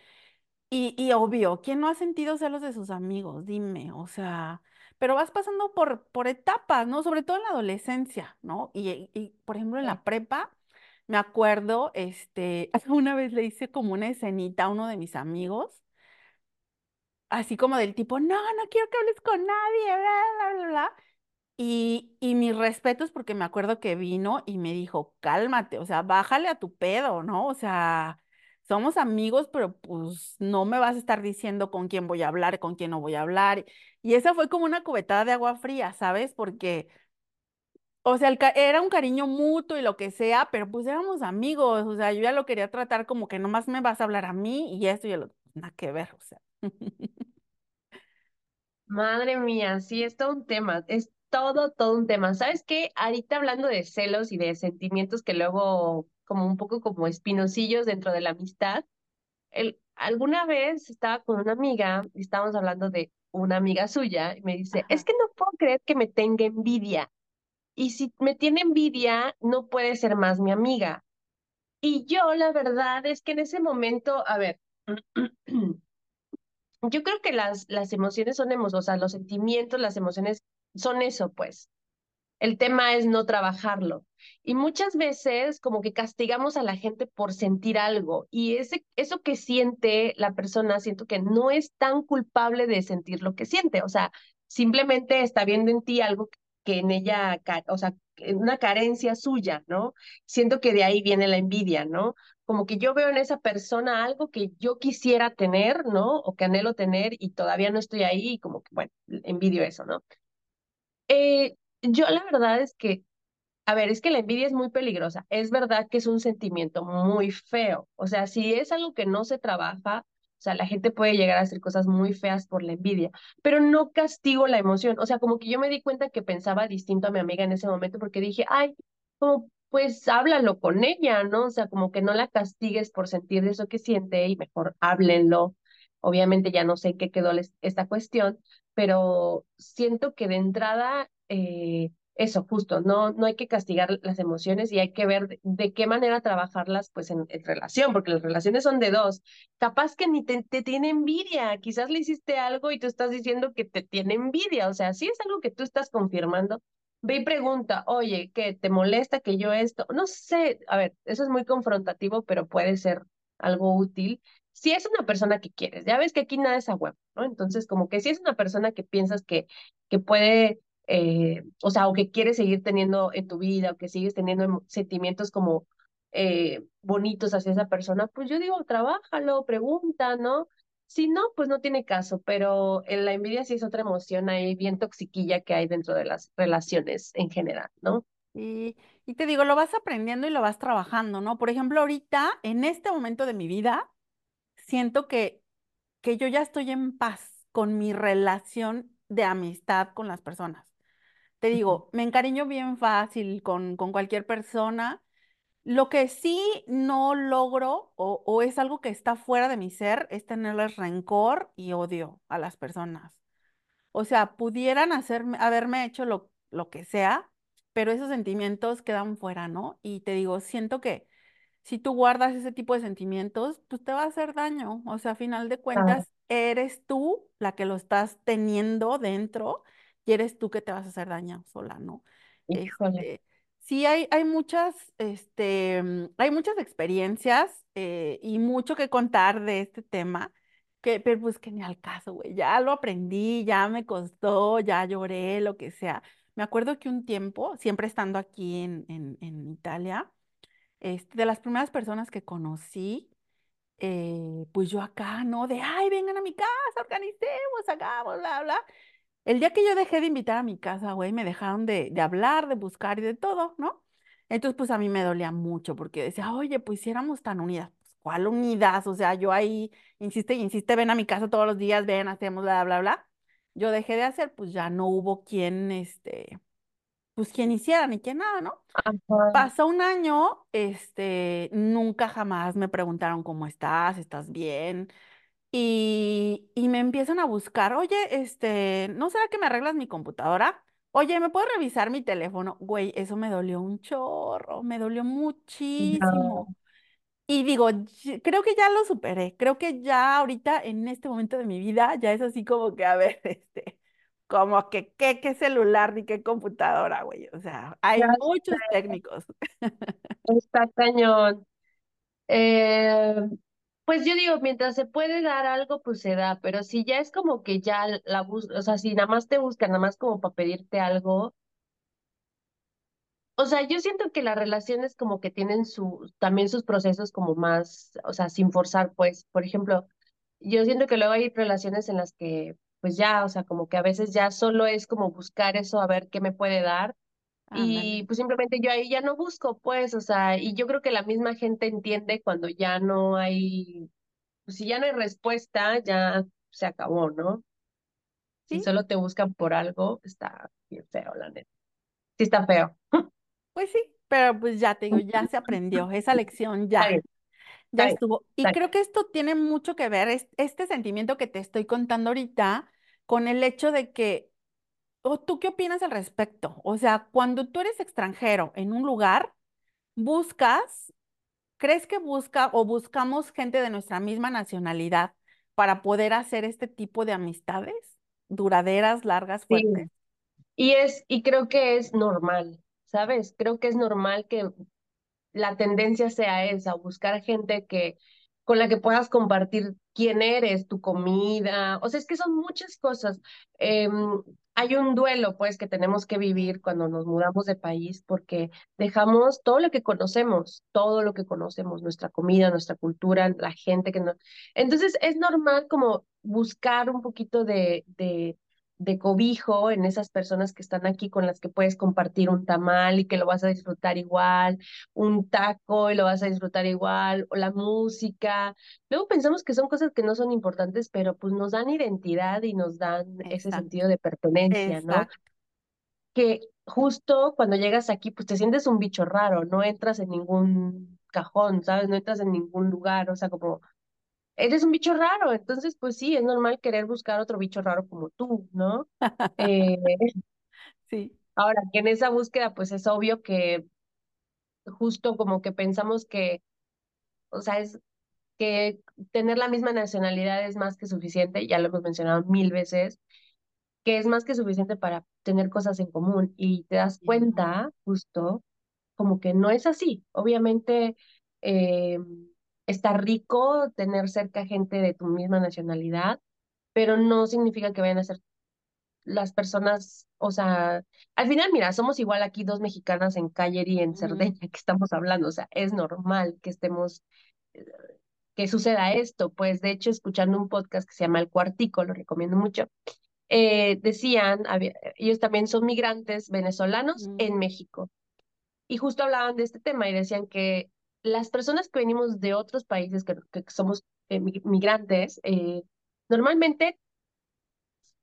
y, y obvio, ¿quién no ha sentido celos de sus amigos? Dime, o sea, pero vas pasando por, por etapas, ¿no? Sobre todo en la adolescencia, ¿no? Y, y, por ejemplo, en Sí. la prepa, me acuerdo, este, [laughs] una vez le hice como una escenita a uno de mis amigos, así como del tipo, no, no quiero que hables con nadie, bla, bla, bla, bla. Y, y mis respetos porque me acuerdo que vino y me dijo, cálmate, o sea, bájale a tu pedo, ¿no? O sea, somos amigos, pero pues no me vas a estar diciendo con quién voy a hablar, con quién no voy a hablar. Y esa fue como una cubetada de agua fría, ¿sabes? Porque, o sea, era un cariño mutuo y lo que sea, pero pues éramos amigos, o sea, yo ya lo quería tratar como que nomás me vas a hablar a mí y esto y otro, nada que ver, o sea. Madre mía, sí, es todo un tema, todo, todo un tema. ¿Sabes qué? Ahorita hablando de celos y de sentimientos que luego, como un poco como espinosillos dentro de la amistad, el, alguna vez estaba con una amiga y estábamos hablando de una amiga suya y me dice, es que no puedo creer que me tenga envidia. Y si me tiene envidia, no puede ser más mi amiga. Y yo, la verdad es que en ese momento, a ver, [clears throat] yo creo que las, las emociones son emociones, o sea, los sentimientos, las emociones son eso, pues. El tema es no trabajarlo. Y muchas veces como que castigamos a la gente por sentir algo y ese, eso que siente la persona, siento que no es tan culpable de sentir lo que siente. O sea, simplemente está viendo en ti algo que en ella, o sea, una carencia suya, ¿no? Siento que de ahí viene la envidia, ¿no? Como que yo veo en esa persona algo que yo quisiera tener, ¿no? O que anhelo tener y todavía no estoy ahí y como que, bueno, envidio eso, ¿no? Eh, yo la verdad es que a ver, es que la envidia es muy peligrosa. Es verdad que es un sentimiento muy feo. O sea, si es algo que no se trabaja, o sea, la gente puede llegar a hacer cosas muy feas por la envidia, pero no castigo la emoción. O sea, como que yo me di cuenta que pensaba distinto a mi amiga en ese momento porque dije, ay, como pues háblalo con ella, ¿no? O sea, como que no la castigues por sentir eso que siente y mejor háblenlo. Obviamente ya no sé qué quedó esta cuestión, pero siento que de entrada, eh, eso, justo, no, no hay que castigar las emociones y hay que ver de, qué manera trabajarlas pues en, relación, porque las relaciones son de dos. Capaz que ni te, te, tiene envidia, quizás le hiciste algo y tú estás diciendo que te tiene envidia, o sea, si es algo que tú estás confirmando, ve y pregunta, oye, ¿qué te molesta que yo esto? No sé, a ver, eso es muy confrontativo, pero puede ser algo útil si es una persona que quieres, ya ves que aquí nada es a huevo, ¿no? Entonces, como que si es una persona que piensas que, que puede, eh, o sea, o que quieres seguir teniendo en tu vida, o que sigues teniendo sentimientos como eh, bonitos hacia esa persona, pues yo digo, trabájalo, pregunta, ¿no? Si no, pues no tiene caso, pero en la envidia sí es otra emoción ahí bien toxiquilla que hay dentro de las relaciones en general, ¿no? Y, y te digo, lo vas aprendiendo y lo vas trabajando, ¿no? Por ejemplo, ahorita, en este momento de mi vida, siento que, que yo ya estoy en paz con mi relación de amistad con las personas. Te digo, me encariño bien fácil con, con cualquier persona. Lo que sí no logro o, o, es algo que está fuera de mi ser es tenerles rencor y odio a las personas. O sea, pudieran hacerme, haberme hecho lo, lo que sea, pero esos sentimientos quedan fuera, ¿no? Y te digo, siento que, si tú guardas ese tipo de sentimientos, pues te va a hacer daño. O sea, a final de cuentas, eres tú la que lo estás teniendo dentro y eres tú que te vas a hacer daño sola, ¿no? Este, sí, hay, hay muchas, este, mm, hay muchas experiencias eh, y mucho que contar de este tema, que, pero pues que ni al caso, güey. Ya lo aprendí, ya me costó, ya lloré, lo que sea. Me acuerdo que un tiempo, siempre estando aquí en, en, en Italia, de las primeras personas que conocí, eh, pues yo acá, ¿no? De, ay, vengan a mi casa, organicemos, hagamos, bla, bla. El día que yo dejé de invitar a mi casa, güey, me dejaron de, de hablar, de buscar y de todo, ¿no? Entonces, pues a mí me dolía mucho porque decía, oye, pues si éramos tan unidas, pues ¿cuál unidas? O sea, yo ahí insiste insiste, ven a mi casa todos los días, ven, hacemos, bla, bla, bla. Yo dejé de hacer, pues ya no hubo quien, este, pues quien hiciera ni quien nada, ¿no? Pasó un año, este, nunca jamás me preguntaron cómo estás, estás bien, y, y me empiezan a buscar, oye, este, ¿no será que me arreglas mi computadora? Oye, ¿me puedes revisar mi teléfono? Güey, eso me dolió un chorro, me dolió muchísimo. Y digo, creo que ya lo superé, creo que ya ahorita en este momento de mi vida ya es así como que, a ver, [laughs] este, como que qué, qué celular ni qué computadora, güey. O sea, hay muchos técnicos. [laughs] Está cañón. Eh, pues yo digo, mientras se puede dar algo, pues se da, pero si ya es como que ya la busca, o sea, si nada más te buscan, nada más como para pedirte algo, o sea, yo siento que las relaciones como que tienen su, también sus procesos como más, o sea, sin forzar, pues, por ejemplo, yo siento que luego hay relaciones en las que, pues ya, o sea, como que a veces ya solo es como buscar eso, a ver qué me puede dar, y pues simplemente yo ahí ya no busco, pues, o sea, y yo creo que la misma gente entiende cuando ya no hay, pues si ya no hay respuesta, ya se acabó, ¿no? Si solo te buscan por algo, está bien feo, la neta. Sí está feo. [laughs] Pues sí, pero pues ya te digo, ya se aprendió, esa lección ya, ya estuvo. Y creo que esto tiene mucho que ver, este sentimiento que te estoy contando ahorita, con el hecho de que, ¿o tú qué opinas al respecto? O sea, cuando tú eres extranjero en un lugar, buscas, ¿crees que busca o buscamos gente de nuestra misma nacionalidad para poder hacer este tipo de amistades duraderas, largas, fuertes? Y es, y creo que es normal. ¿sabes? Creo que es normal que la tendencia sea esa, buscar gente que con la que puedas compartir quién eres, tu comida, o sea, es que son muchas cosas. Em, hay un duelo, pues, que tenemos que vivir cuando nos mudamos de país porque dejamos todo lo que conocemos, todo lo que conocemos, nuestra comida, nuestra cultura, la gente que no. Entonces, es normal como buscar un poquito de, de de cobijo en esas personas que están aquí con las que puedes compartir un tamal y que lo vas a disfrutar igual, un taco y lo vas a disfrutar igual, o la música. Luego pensamos que son cosas que no son importantes, pero pues nos dan identidad y nos dan ese sentido de pertenencia, ¿no? Que justo cuando llegas aquí, pues te sientes un bicho raro, no entras en ningún cajón, ¿sabes? No entras en ningún lugar, o sea, como eres un bicho raro, entonces pues sí, es normal querer buscar otro bicho raro como tú, ¿no? Eh, [laughs] Sí. ahora, que en esa búsqueda pues es obvio que justo como que pensamos que, o sea, es que tener la misma nacionalidad es más que suficiente, ya lo hemos mencionado mil veces, que es más que suficiente para tener cosas en común y te das cuenta justo como que no es así. Obviamente eh, está rico tener cerca gente de tu misma nacionalidad, pero no significa que vayan a ser las personas, o sea, al final, mira, somos igual aquí dos mexicanas en y en Cerdeña [laughs] que estamos hablando, o sea, es normal que estemos, eh, que suceda esto, pues de hecho, escuchando un podcast que se llama El Cuartico, lo recomiendo mucho, eh, decían, había- ellos también son migrantes venezolanos en México, y justo hablaban de este tema y decían que las personas que venimos de otros países, que, que somos eh, mi- migrantes, eh, normalmente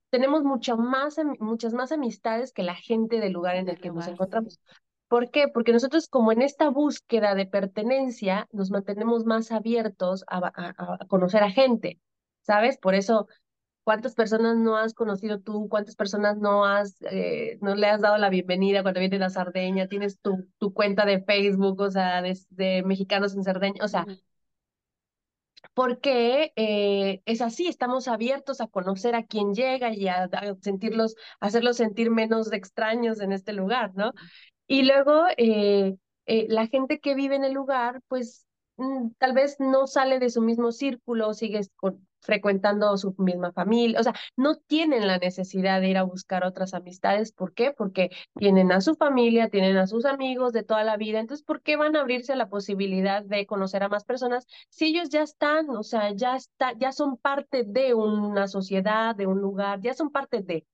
tenemos mucho más, muchas más amistades que la gente del lugar en el que nos encontramos. ¿Por qué? Porque nosotros como en esta búsqueda de pertenencia nos mantenemos más abiertos a, a- a conocer a gente, ¿sabes? Por eso, ¿cuántas personas no has conocido tú? ¿Cuántas personas no has, eh, no le has dado la bienvenida cuando vienes a Sardeña? Tienes tu, tu cuenta de Facebook, o sea, de, de mexicanos en Sardeña, o sea, porque eh, es así, estamos abiertos a conocer a quien llega y a, a sentirlos, hacerlos sentir menos extraños en este lugar, ¿no? Y luego eh, la gente que vive en el lugar, pues mm, tal vez no sale de su mismo círculo, sigue con- frecuentando su misma familia, o sea, no tienen la necesidad de ir a buscar otras amistades. ¿Por qué? Porque tienen a su familia, tienen a sus amigos de toda la vida. Entonces, ¿por qué van a abrirse a la posibilidad de conocer a más personas si ellos ya están, o sea, ya está, ya son parte de una sociedad, de un lugar, ya son parte de.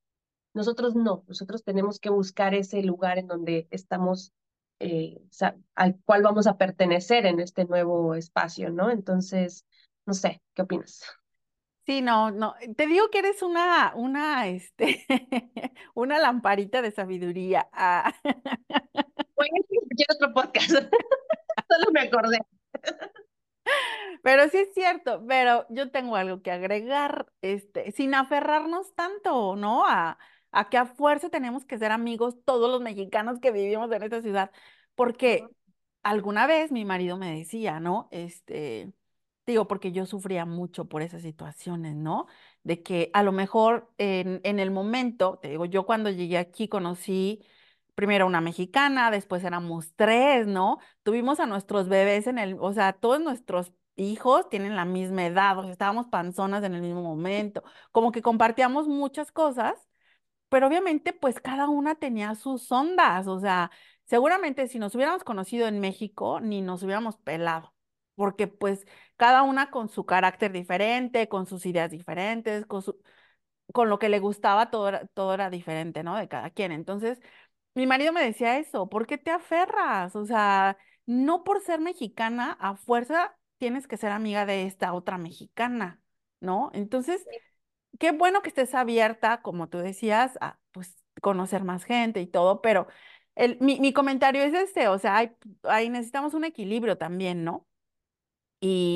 Nosotros no, nosotros tenemos que buscar ese lugar en donde estamos, eh, al cual vamos a pertenecer en este nuevo espacio, ¿no? Entonces, no sé, ¿qué opinas? Sí, no, no, te digo que eres una, una, este, [laughs] una lamparita de sabiduría. Ah, [laughs] Voy a escuchar otro podcast, [laughs] solo me acordé. Pero sí es cierto, pero yo tengo algo que agregar, este, sin aferrarnos tanto, ¿no? A, a que a fuerza tenemos que ser amigos todos los mexicanos que vivimos en esta ciudad, porque alguna vez mi marido me decía, ¿no? Este, digo, porque yo sufría mucho por esas situaciones, ¿no? De que a lo mejor en, en el momento, te digo, yo cuando llegué aquí conocí primero una mexicana, después éramos tres, ¿no? Tuvimos a nuestros bebés en el, o sea, todos nuestros hijos tienen la misma edad, o sea, estábamos panzonas en el mismo momento, como que compartíamos muchas cosas pero obviamente, pues cada una tenía sus ondas, o sea, seguramente si nos hubiéramos conocido en México, ni nos hubiéramos pelado, porque pues cada una con su carácter diferente, con sus ideas diferentes, con su, con lo que le gustaba, todo era, todo era diferente, ¿no? De cada quien. Entonces, mi marido me decía eso, ¿por qué te aferras? O sea, no por ser mexicana, a fuerza tienes que ser amiga de esta otra mexicana, ¿no? Entonces, qué bueno que estés abierta, como tú decías, a pues conocer más gente y todo, pero el, mi, mi comentario es este, o sea, hay, hay- necesitamos un equilibrio también, ¿no?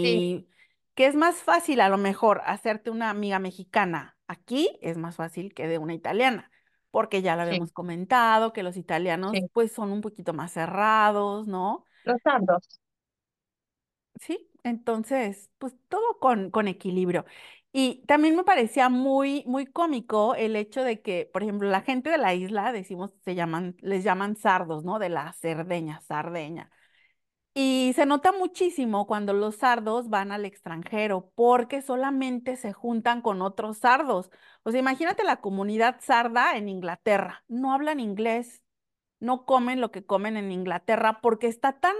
Sí, Y que es más fácil a lo mejor hacerte una amiga mexicana aquí, es más fácil que de una italiana, porque ya lo sí, habíamos comentado, que los italianos sí. pues son un poquito más cerrados, ¿no? Los sardos. Sí, entonces, pues todo con, con equilibrio. Y también me parecía muy, muy cómico el hecho de que, por ejemplo, la gente de la isla, decimos, se llaman, les llaman sardos, ¿no? De la Cerdeña, Sardeña. Y se nota muchísimo cuando los sardos van al extranjero, porque solamente se juntan con otros sardos. O sea, imagínate la comunidad sarda en Inglaterra. No hablan inglés, no comen lo que comen en Inglaterra, porque está tan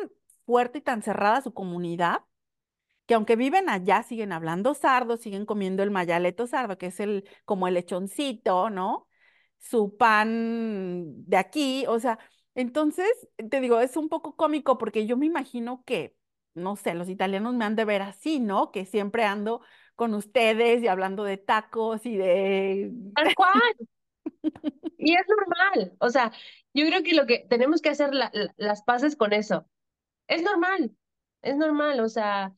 fuerte y tan cerrada su comunidad que aunque viven allá, siguen hablando sardo, siguen comiendo el mayaleto sardo, que es el, como el lechoncito, ¿no? Su pan de aquí, o sea, entonces, te digo, es un poco cómico porque yo me imagino que, no sé, los italianos me han de ver así, ¿no? Que siempre ando con ustedes y hablando de tacos y de... Tal [laughs] cual. Y es normal. O sea, yo creo que lo que tenemos que hacer la- la- las paces con eso. Es normal, es normal. O sea,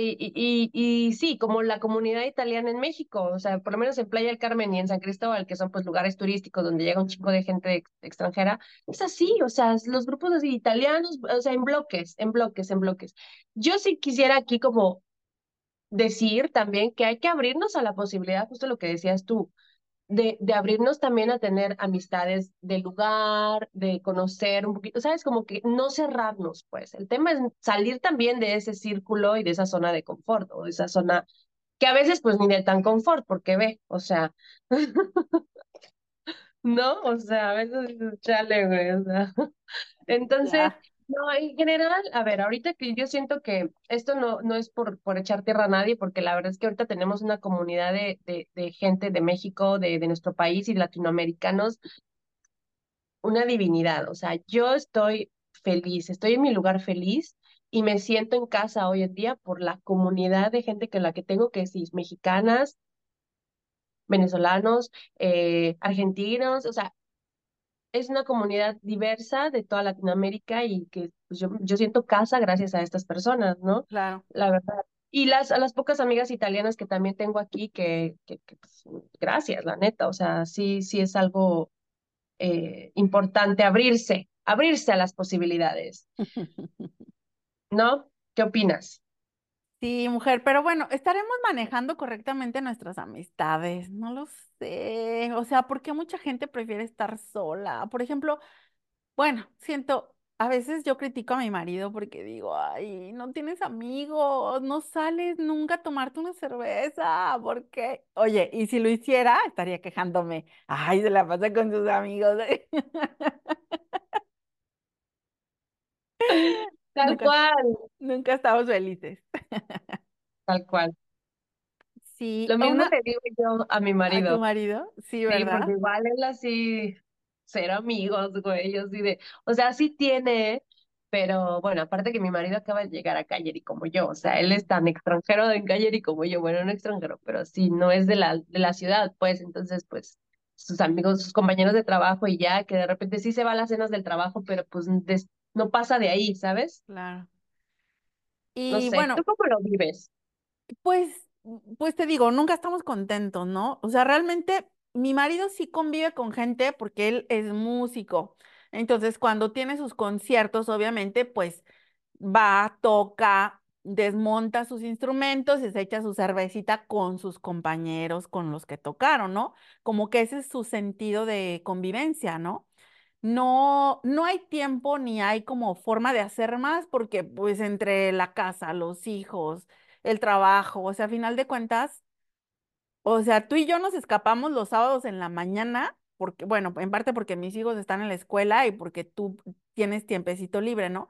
y, y, sí, como la comunidad italiana en México, o sea, por lo menos en Playa del Carmen y en San Cristóbal, que son pues lugares turísticos donde llega un chico de gente ex- extranjera, es así, o sea, los grupos así italianos, o sea, en bloques, en bloques, en bloques. Yo sí quisiera aquí como decir también que hay que abrirnos a la posibilidad, justo lo que decías tú, de, de abrirnos también a tener amistades del lugar, de conocer un poquito, ¿sabes? Como que no cerrarnos, pues. El tema es salir también de ese círculo y de esa zona de confort, o de esa zona que a veces pues ni de tan confort, porque ve, o sea, [laughs] ¿no? O sea, a veces chale, güey, o sea. [laughs] Entonces, Ya, no, en general, a ver, ahorita que yo siento que esto no, no es por, por echar tierra a nadie, porque la verdad es que ahorita tenemos una comunidad de, de, gente de México, de, de nuestro país y latinoamericanos, una divinidad. O sea, yo estoy feliz, estoy en mi lugar feliz y me siento en casa hoy en día por la comunidad de gente que la que tengo, que sí, mexicanas, venezolanos, eh, argentinos, o sea, es una comunidad diversa de toda Latinoamérica y que pues, yo, yo siento casa gracias a estas personas, ¿no? claro. La verdad. Y las, a las pocas amigas italianas que también tengo aquí, que, que, que, pues, gracias, la neta, o sea, sí, sí es algo eh, importante abrirse, abrirse a las posibilidades, [laughs] ¿no? ¿Qué opinas? Sí, mujer, pero bueno, ¿estaremos manejando correctamente nuestras amistades? No lo sé. O sea, ¿por qué mucha gente prefiere estar sola? Por ejemplo, bueno, siento, a veces yo critico a mi marido porque digo, ay, no tienes amigos, no sales nunca a tomarte una cerveza, ¿por qué? Oye, y si lo hiciera, estaría quejándome, ay, se la pasa con sus amigos. [laughs] Tal Nunca, cual, nunca estamos felices. [laughs] tal cual. Sí, Lo mismo una, le digo yo a mi a tu marido. marido, sí, Sí, ¿verdad? porque igual él así, ser amigos, güey, yo así de, o sea, sí tiene, pero bueno, aparte que mi marido acaba de llegar a Cagliari como yo, o sea, él es tan extranjero en Cagliari como yo, bueno, no extranjero, pero sí, no es de la, de la ciudad, pues, entonces, pues, sus amigos, sus compañeros de trabajo y ya, que de repente sí se va a las cenas del trabajo, pero pues des- no pasa de ahí, ¿sabes? Claro. No Y ¿tú bueno, cómo lo vives? pues, pues te digo, nunca estamos contentos, ¿no? O sea, realmente mi marido sí convive con gente porque él es músico. Entonces, cuando tiene sus conciertos, obviamente, pues va, toca, desmonta sus instrumentos y se echa su cervecita con sus compañeros con los que tocaron, ¿no? Como que ese es su sentido de convivencia, ¿no? No, no hay tiempo ni hay como forma de hacer más porque pues entre la casa, los hijos, el trabajo, o sea, a final de cuentas, o sea, tú y yo nos escapamos los sábados en la mañana, porque, bueno, en parte porque mis hijos están en la escuela y porque tú tienes tiempecito libre, ¿no?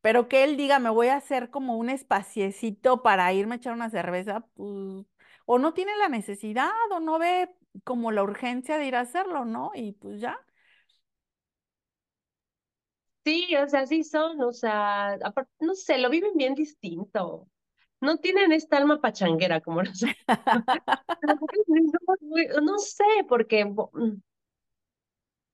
Pero que él diga, me voy a hacer como un espaciecito para irme a echar una cerveza, pues, o no tiene la necesidad, o no ve como la urgencia de ir a hacerlo, ¿no? Y pues ya. Sí, o sea, sí son, o sea, aparte, no sé, lo viven bien distinto. No tienen esta alma pachanguera como [laughs] nosotros. [laughs] No sé, porque mm,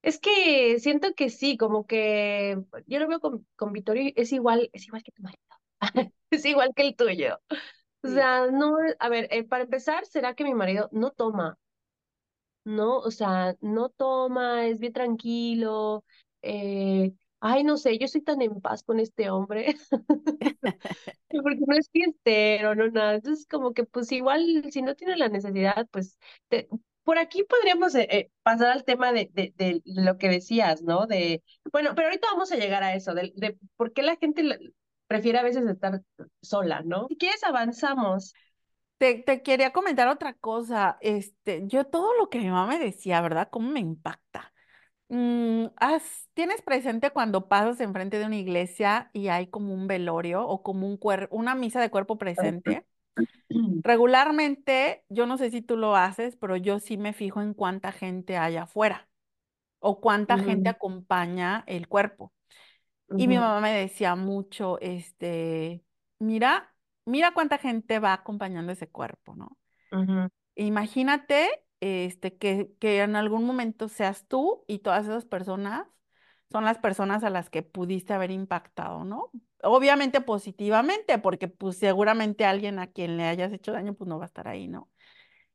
es que siento que sí, como que yo lo veo con, con Vittorio, es igual, es igual que tu marido, [laughs] es igual que el tuyo. O sea, no, a ver, eh, para empezar, ¿será que mi marido no toma? ¿no? O sea, no toma, es bien tranquilo. eh, ay, no sé, yo estoy tan en paz con este hombre, [laughs] [laughs] porque no es fiestero, no nada. Entonces, como que pues igual, si no tiene la necesidad, pues te- por aquí podríamos eh, eh, pasar al tema de, de, de lo que decías, ¿no? De, bueno, pero ahorita vamos a llegar a eso, de, de por qué la gente prefiere a veces estar sola, ¿no? Si quieres, avanzamos. Te, te quería comentar otra cosa. Este, yo todo lo que mi mamá me decía, ¿verdad? ¿Cómo me impacta? Mm, ¿tienes presente cuando pasas enfrente de una iglesia y hay como un velorio o como un cuer- una misa de cuerpo presente? Regularmente, yo no sé si tú lo haces, pero yo sí me fijo en cuánta gente hay afuera o cuánta gente Ujú, acompaña el cuerpo. Y mi mamá me decía mucho, este, mira, mira cuánta gente va acompañando ese cuerpo, ¿no? Imagínate, este, que, que en algún momento seas tú y todas esas personas son las personas a las que pudiste haber impactado, ¿no? Obviamente positivamente, porque pues seguramente alguien a quien le hayas hecho daño, pues no va a estar ahí, ¿no?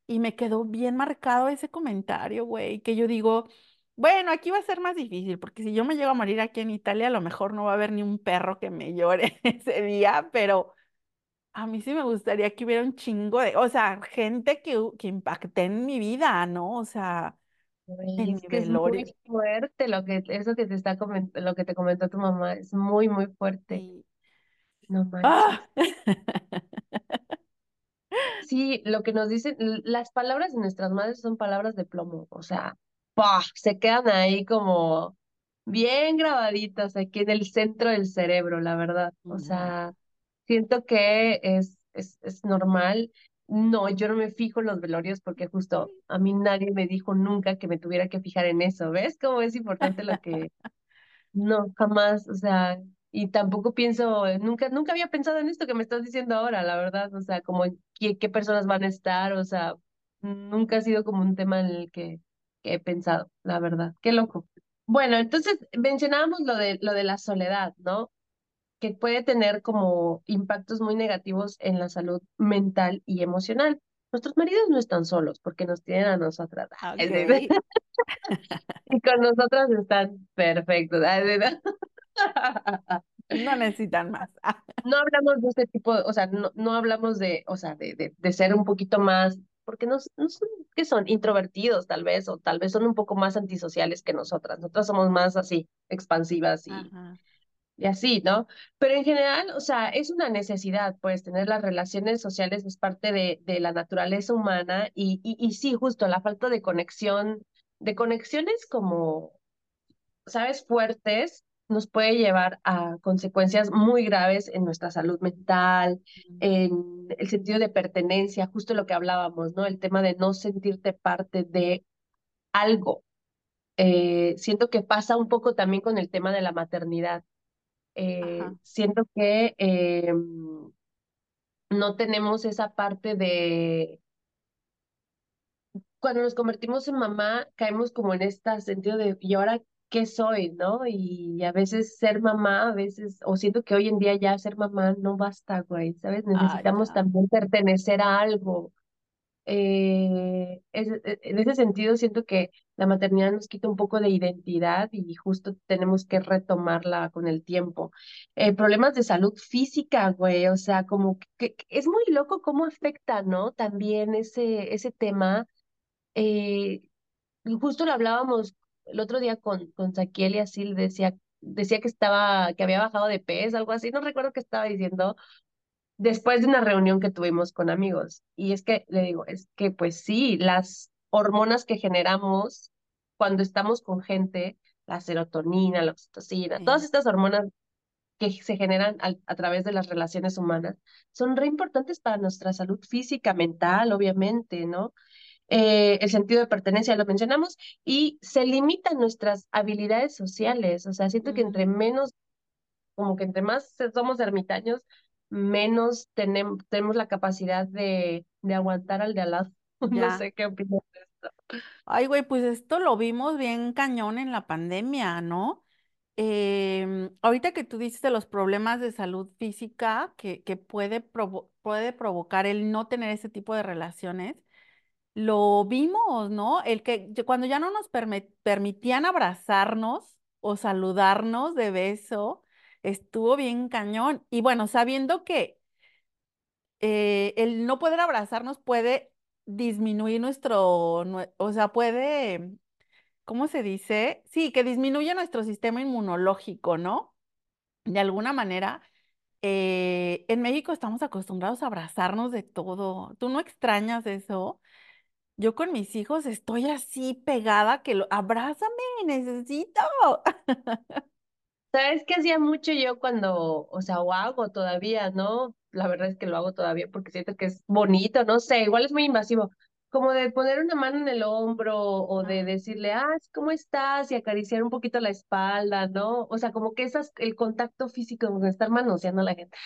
Y me quedó bien marcado ese comentario, güey, que yo digo, bueno, aquí va a ser más difícil, porque si yo me llego a morir aquí en Italia, a lo mejor no va a haber ni un perro que me [laughs] llore ese día, pero a mí sí me gustaría que hubiera un chingo de, o sea, gente que, que impacté en mi vida, ¿no? O sea, en es mi que es muy fuerte lo que, eso que te está lo que te comentó tu mamá, es muy, muy fuerte. Y, No ¡ah! manches. [laughs] Sí, lo que nos dicen, las palabras de nuestras madres son palabras de plomo, o sea, ¡pah! se quedan ahí como bien grabaditas aquí en el centro del cerebro, la verdad. O sea, siento que es, es, es normal. No, yo no me fijo en los velorios porque justo a mí nadie me dijo nunca que me tuviera que fijar en eso. ¿Ves cómo es importante lo que [laughs] no, jamás, o sea, y tampoco pienso, nunca, nunca había pensado en esto que me estás diciendo ahora, la verdad, o sea, como qué personas van a estar, o sea, nunca ha sido como un tema en el que, que he pensado, la verdad, qué loco. Bueno, entonces mencionábamos lo de, lo de la soledad, ¿no? Que puede tener como impactos muy negativos en la salud mental y emocional. Nuestros maridos no están solos porque nos tienen a nosotras. ok, [laughs] Y con nosotras están perfectos. no necesitan más. Ah, [laughs] no hablamos de este tipo, o sea, no, no hablamos de, o sea, de, de, de ser un poquito más, porque no, no son, que son introvertidos tal vez, o tal vez son un poco más antisociales que nosotras. Nosotras somos más así, expansivas y, Ajá, y así, ¿no? Pero en general, o sea, es una necesidad, pues, tener las relaciones sociales es parte de, de la naturaleza humana y, y, y sí, justo la falta de conexión, de conexiones como sabes, fuertes, nos puede llevar a consecuencias muy graves en nuestra salud mental, en el sentido de pertenencia, justo lo que hablábamos, ¿no? El tema de no sentirte parte de algo. Eh, siento que pasa un poco también con el tema de la maternidad. Eh, siento que eh, no tenemos esa parte de cuando nos convertimos en mamá, caemos como en este sentido de, ¿y ahora qué soy? ¿No? Y a veces ser mamá, a veces, o siento que hoy en día ya ser mamá no basta, güey, ¿sabes? ah, Necesitamos también pertenecer a algo. Eh, es- e- en ese sentido, siento que la maternidad nos quita un poco de identidad y justo tenemos que retomarla con el tiempo. Eh, problemas de salud física, güey, o sea, como que, que es muy loco cómo afecta, ¿no? También ese, ese tema eh, justo lo hablábamos el otro día con, con Saquiel y así decía, decía que estaba, que había bajado de peso, algo así, no recuerdo qué estaba diciendo, después de una reunión que tuvimos con amigos. Y es que le digo, es que pues sí, las hormonas que generamos cuando estamos con gente, la serotonina, la oxitocina, todas estas hormonas que se generan a través de las relaciones humanas, son re importantes para nuestra salud física, mental, obviamente, ¿no? eh, el sentido de pertenencia, lo mencionamos, y se limitan nuestras habilidades sociales. O sea, siento que entre menos, como que entre más somos ermitaños, menos tenemos, tenemos la capacidad de, de aguantar al de al lado. [laughs] No sé qué opinas. Ay, güey, pues esto lo vimos bien cañón en la pandemia, ¿no? Em, ahorita que tú dices de los problemas de salud física que, que puede, provo- puede provocar el no tener ese tipo de relaciones, lo vimos, ¿no? El que cuando ya no nos permitían abrazarnos o saludarnos de beso, estuvo bien cañón. Y bueno, sabiendo que eh, el no poder abrazarnos puede disminuir nuestro, nue- o sea, puede, ¿cómo se dice? Sí, que disminuye nuestro sistema inmunológico, ¿no? De alguna manera, eh, en México estamos acostumbrados a abrazarnos de todo. ¿Tú no extrañas eso? Yo con mis hijos estoy así pegada que lo, abrázame, necesito. [laughs] ¿Sabes qué hacía mucho yo cuando, o sea, o hago todavía, ¿no? La verdad es que lo hago todavía porque siento que es bonito, no sé, igual es muy invasivo, como de poner una mano en el hombro o de decirle, ah, ¿cómo estás? Y acariciar un poquito la espalda, ¿no? O sea, como que esas, el contacto físico, como estar manoseando a la gente.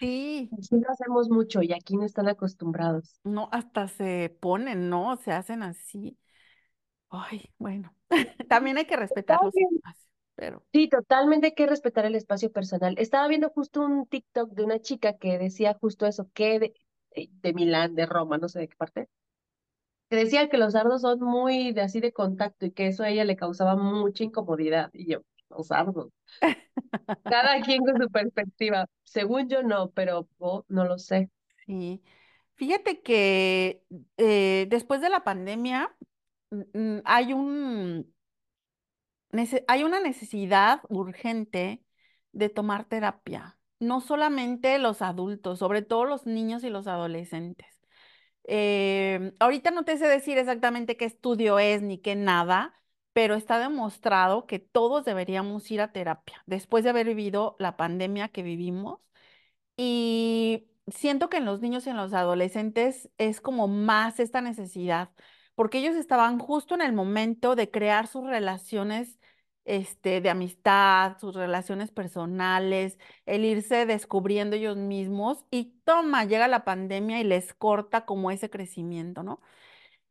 Sí, [laughs] Sí lo hacemos mucho y aquí no están acostumbrados. no, hasta se ponen, ¿no? Se hacen así. Ay, bueno, [laughs] también hay que Está respetar los bien. espacios, pero Sí, totalmente hay que respetar el espacio personal. Estaba viendo justo un TikTok de una chica que decía justo eso, que de, de Milán, de Roma, no sé de qué parte, que decía que los sardos son muy de así de contacto y que eso a ella le causaba mucha incomodidad. Y yo, los sardos. Cada [laughs] quien con su perspectiva. Según yo no, pero oh, no lo sé. sí. Fíjate que eh, después de la pandemia mm, mm, hay un, hay una necesidad urgente de tomar terapia. No solamente los adultos, sobre todo los niños y los adolescentes. Eh, ahorita no te sé decir exactamente qué estudio es ni qué nada, pero está demostrado que todos deberíamos ir a terapia después de haber vivido la pandemia que vivimos. Y siento que en los niños y en los adolescentes es como más esta necesidad, porque ellos estaban justo en el momento de crear sus relaciones, este, de amistad, sus relaciones personales, el irse descubriendo ellos mismos y toma, llega la pandemia y les corta como ese crecimiento, ¿no?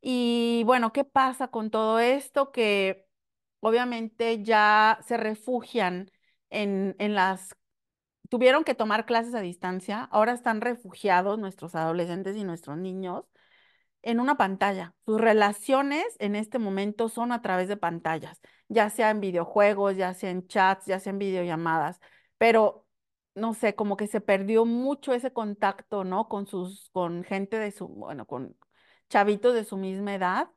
Y bueno, ¿qué pasa con todo esto? Que obviamente ya se refugian en, en las tuvieron que tomar clases a distancia, ahora están refugiados nuestros adolescentes y nuestros niños en una pantalla. Sus relaciones en este momento son a través de pantallas, ya sea en videojuegos, ya sea en chats, ya sea en videollamadas, pero no sé, como que se perdió mucho ese contacto, ¿no? Con sus, con gente de su, bueno, con chavitos de su misma edad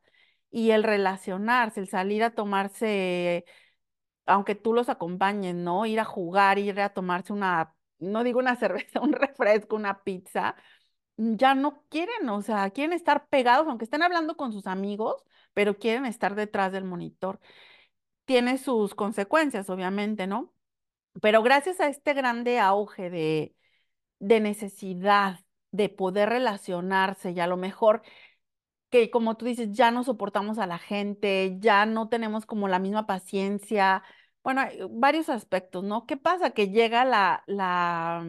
y el relacionarse, el salir a tomarse aunque tú los acompañes, ¿no? Ir a jugar, ir a tomarse una, no digo una [laughs] cerveza, un refresco, una pizza, ya no quieren, o sea, quieren estar pegados, aunque estén hablando con sus amigos, pero quieren estar detrás del monitor. Tiene sus consecuencias, obviamente, ¿no? Pero gracias a este grande auge de, de necesidad de poder relacionarse y a lo mejor que como tú dices, ya no soportamos a la gente, ya no tenemos como la misma paciencia. Bueno, hay varios aspectos, ¿no? ¿Qué pasa? Que llega la, la,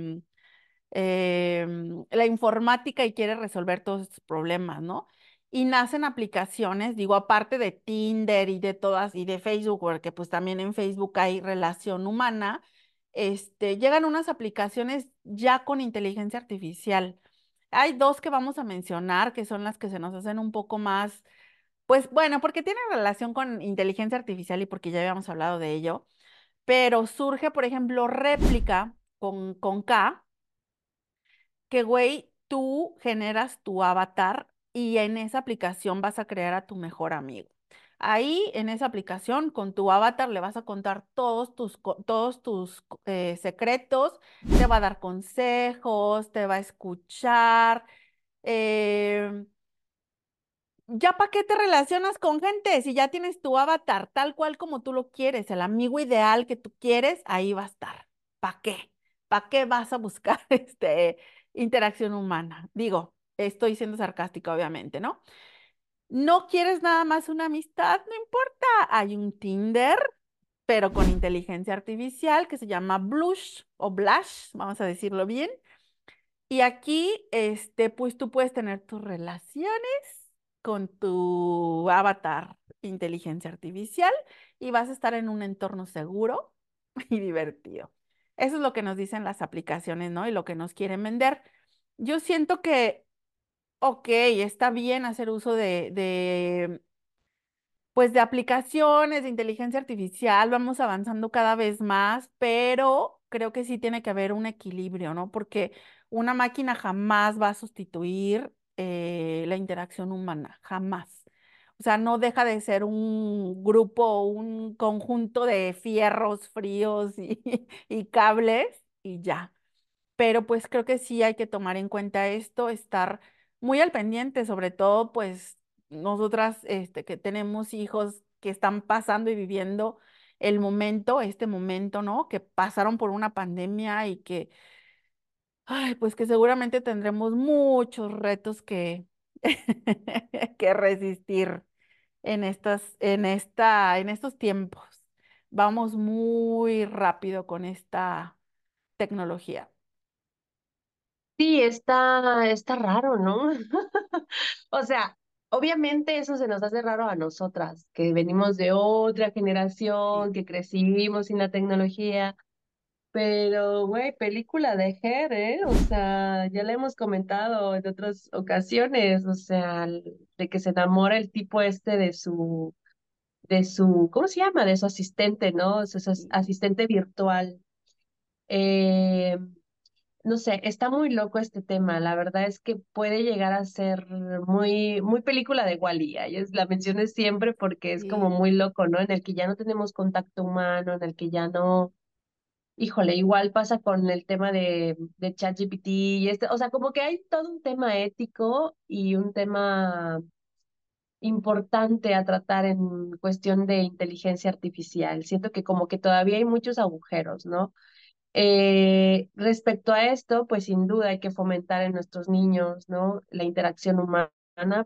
em, la informática y quiere resolver todos estos problemas, ¿no? Y nacen aplicaciones, digo, aparte de Tinder y de todas, y de Facebook, porque pues también en Facebook hay relación humana, este, llegan unas aplicaciones ya con inteligencia artificial. Hay dos que vamos a mencionar, que son las que se nos hacen un poco más, pues bueno, porque tienen relación con inteligencia artificial y porque ya habíamos hablado de ello, pero surge, por ejemplo, réplica con, con K, que güey, tú generas tu avatar y en esa aplicación vas a crear a tu mejor amigo. Ahí en esa aplicación con tu avatar le vas a contar todos tus, todos tus eh, secretos, te va a dar consejos, te va a escuchar. em, ¿Ya para qué te relacionas con gente? Si ya tienes tu avatar tal cual como tú lo quieres, el amigo ideal que tú quieres, ahí va a estar. ¿Para qué? ¿Para qué vas a buscar [laughs] este, interacción humana? Digo, estoy siendo sarcástica, obviamente, ¿no? ¿No quieres nada más una amistad? No importa. Hay un Tinder, pero con inteligencia artificial que se llama Blush o Blush, vamos a decirlo bien. Y aquí, este, pues tú puedes tener tus relaciones con tu avatar inteligencia artificial y vas a estar en un entorno seguro [laughs] y divertido. Eso es lo que nos dicen las aplicaciones, ¿no? Y lo que nos quieren vender. Yo siento que, ok, está bien hacer uso de, pues de aplicaciones de inteligencia artificial, vamos avanzando cada vez más, pero creo que sí tiene que haber un equilibrio, ¿no? Porque una máquina jamás va a sustituir eh, la interacción humana, jamás. O sea, no deja de ser un grupo, un conjunto de fierros fríos [laughs] y, cables y ya. Pero pues creo que sí hay que tomar en cuenta esto, estar muy al pendiente, sobre todo pues nosotras este, que tenemos hijos que están pasando y viviendo el momento, este momento, ¿no? Que pasaron por una pandemia y que, pues que seguramente tendremos muchos retos que, [laughs] que resistir en estas, en esta, en estos tiempos. Vamos muy rápido con esta tecnología. Sí, está, está raro, ¿no? [laughs] O sea, obviamente eso se nos hace raro a nosotras, que venimos de otra generación, que crecimos sin la tecnología, pero, güey, película de Her, ¿eh? O sea, ya le hemos comentado en otras ocasiones, o sea, de que se enamora el tipo este de su, de su, ¿cómo se llama? De su asistente, ¿no? Su, su asistente virtual. Eh, no sé, está muy loco este tema. La verdad es que puede llegar a ser muy, muy película de Wall-E. Es, la mencioné siempre porque es como muy loco, ¿no? En el que ya no tenemos contacto humano, en el que ya no, híjole, igual pasa con el tema de, de ChatGPT y este, o sea, como que hay todo un tema ético y un tema importante a tratar en cuestión de inteligencia artificial. Siento que como que todavía hay muchos agujeros, ¿no? Eh, respecto a esto, pues sin duda hay que fomentar en nuestros niños, ¿no? La interacción humana,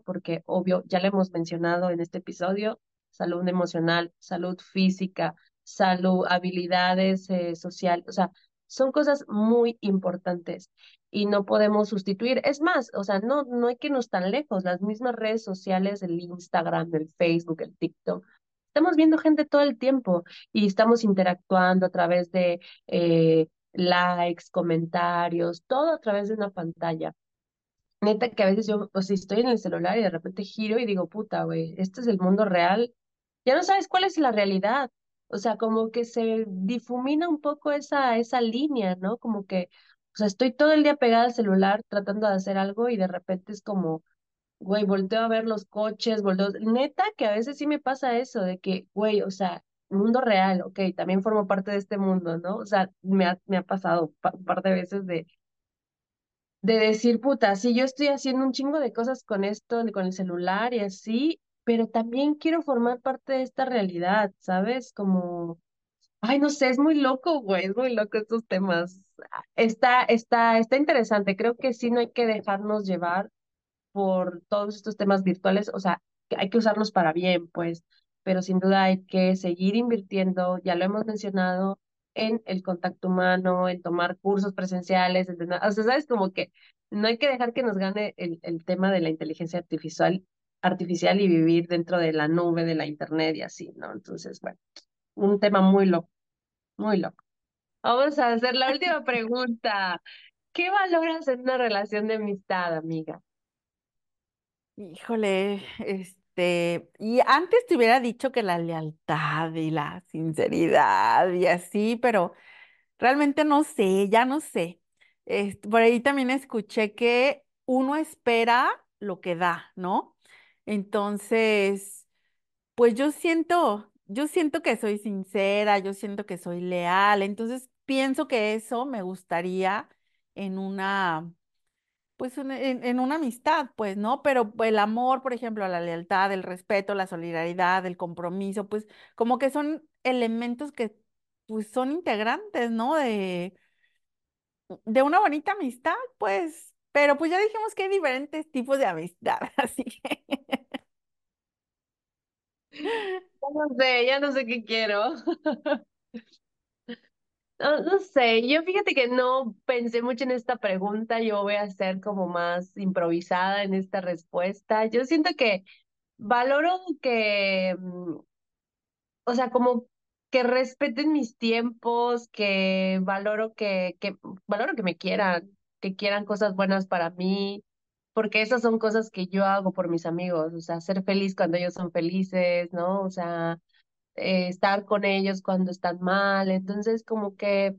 porque obvio, ya lo hemos mencionado en este episodio, salud emocional, salud física, salud, habilidades eh, sociales, o sea, son cosas muy importantes y no podemos sustituir. Es más, o sea, no, no hay que irnos tan lejos, las mismas redes sociales, el Instagram, el Facebook, el TikTok. Estamos viendo gente todo el tiempo y estamos interactuando a través de eh, likes, comentarios, todo a través de una pantalla. Neta que a veces yo, o sea, estoy en el celular y de repente giro y digo, puta, güey, este es el mundo real. Ya no sabes cuál es la realidad. O sea, como que se difumina un poco esa, esa línea, ¿no? Como que, o sea, estoy todo el día pegada al celular tratando de hacer algo y de repente es como, güey, volteo a ver los coches, volteo, neta que a veces sí me pasa eso, de que, güey, o sea, mundo real, ok, también formo parte de este mundo, ¿no? O sea, me ha, me ha pasado pa- un par de veces de, de decir, puta, sí, yo estoy haciendo un chingo de cosas con esto, con el celular y así, pero también quiero formar parte de esta realidad, ¿sabes? Como, ay, no sé, es muy loco, güey, es muy loco estos temas. Está, está, está interesante, creo que sí no hay que dejarnos llevar por todos estos temas virtuales, o sea, hay que usarlos para bien, pues, pero sin duda hay que seguir invirtiendo, ya lo hemos mencionado, en el contacto humano, en tomar cursos presenciales, en o sea, sabes, como que no hay que dejar que nos gane el, el tema de la inteligencia artificial, artificial y vivir dentro de la nube, de la internet y así, ¿no? Entonces, bueno, un tema muy loco, muy loco. Vamos a hacer la última [laughs] pregunta. ¿Qué valoras en una relación de amistad, amiga? Híjole, este, y antes te hubiera dicho que la lealtad y la sinceridad y así, pero realmente no sé, ya no sé. Este, por ahí también escuché que uno espera lo que da, ¿no? Entonces, pues yo siento, yo siento que soy sincera, yo siento que soy leal, entonces pienso que eso me gustaría en una pues en, en- una amistad, pues, ¿no? Pero el amor, por ejemplo, la lealtad, el respeto, la solidaridad, el compromiso, pues como que son elementos que pues son integrantes, ¿no? De, de una bonita amistad, pues, pero pues ya dijimos que hay diferentes tipos de amistad, [laughs] así que Ya no sé, ya no sé qué quiero. [laughs] No, sé, yo fíjate que no pensé mucho en esta pregunta, yo voy a ser como más improvisada en esta respuesta. Yo siento que valoro que, mm, o sea, como que respeten mis tiempos, que valoro que, que, valoro que me quieran, que quieran cosas buenas para mí, porque esas son cosas que yo hago por mis amigos, o sea, ser feliz cuando ellos son felices, ¿no? O sea, eh, estar con ellos cuando están mal, entonces como que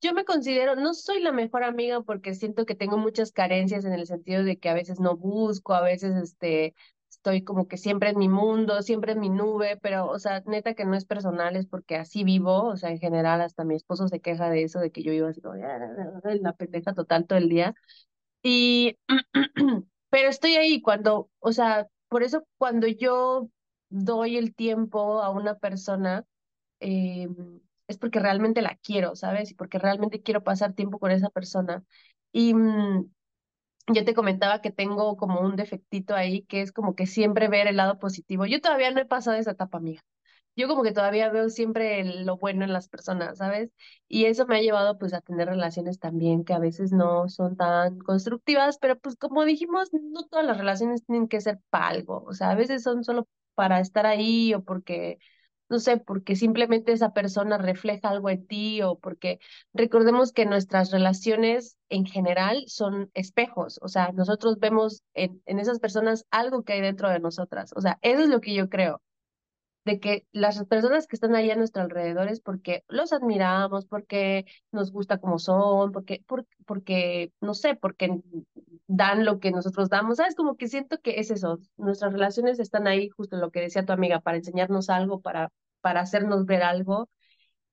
yo me considero, no soy la mejor amiga porque siento que tengo muchas carencias en el sentido de que a veces no busco, a veces este estoy como que siempre en mi mundo, siempre en mi nube, pero o sea, neta que no es personal, es porque así vivo, o sea, en general hasta mi esposo se queja de eso, de que yo vivo así como "Ah, la pendeja total todo el día. Y [clears throat] pero estoy ahí cuando, o sea, por eso cuando yo doy el tiempo a una persona, eh, es porque realmente la quiero, ¿sabes? Y porque realmente quiero pasar tiempo con esa persona. Y mm, yo te comentaba que tengo como un defectito ahí, que es como que siempre ver el lado positivo. Yo todavía no he pasado esa etapa, amiga. Yo como que todavía veo siempre lo bueno en las personas, ¿sabes? Y eso me ha llevado pues a tener relaciones también que a veces no son tan constructivas, pero pues como dijimos, no todas las relaciones tienen que ser para algo, o sea, a veces son solo para estar ahí o porque, no sé, porque simplemente esa persona refleja algo en ti o porque recordemos que nuestras relaciones en general son espejos, o sea, nosotros vemos en, en esas personas algo que hay dentro de nosotras, o sea, eso es lo que yo creo de que las personas que están ahí a nuestro alrededor es porque los admiramos, porque nos gusta como son, porque, por- porque, no sé, porque dan lo que nosotros damos, ¿sabes? Como que siento que es eso, nuestras relaciones están ahí, justo lo que decía tu amiga, para enseñarnos algo, para, para hacernos ver algo.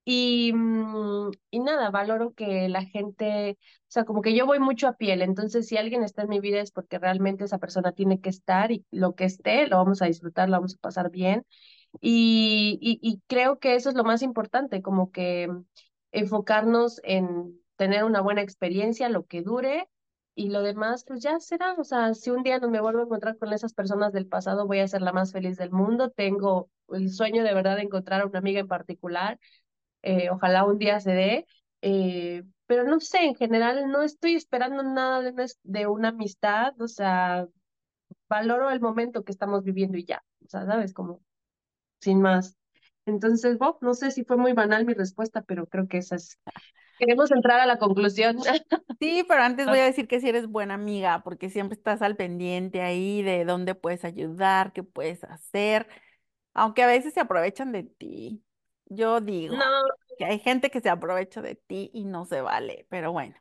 Y, mm, y nada, valoro que la gente, o sea, como que yo voy mucho a piel, entonces si alguien está en mi vida es porque realmente esa persona tiene que estar y lo que esté lo vamos a disfrutar, lo vamos a pasar bien y, y, y creo que eso es lo más importante, como que enfocarnos en tener una buena experiencia, lo que dure, y lo demás, pues ya será. O sea, si un día no me vuelvo a encontrar con esas personas del pasado, voy a ser la más feliz del mundo. Tengo el sueño de verdad de encontrar a una amiga en particular. eh, ojalá un día se dé. eh, pero no sé, en general no estoy esperando nada de una, de una amistad. O sea, valoro el momento que estamos viviendo y ya. O sea, ¿sabes? Como sin más. Entonces, Bob, no sé si fue muy banal mi respuesta, pero creo que esa es. Queremos entrar a la conclusión. [laughs] Sí, pero antes voy a decir que si eres buena amiga, porque siempre estás al pendiente ahí de dónde puedes ayudar, qué puedes hacer, aunque a veces se aprovechan de ti. Yo digo No, que hay gente que se aprovecha de ti y no se vale, pero bueno,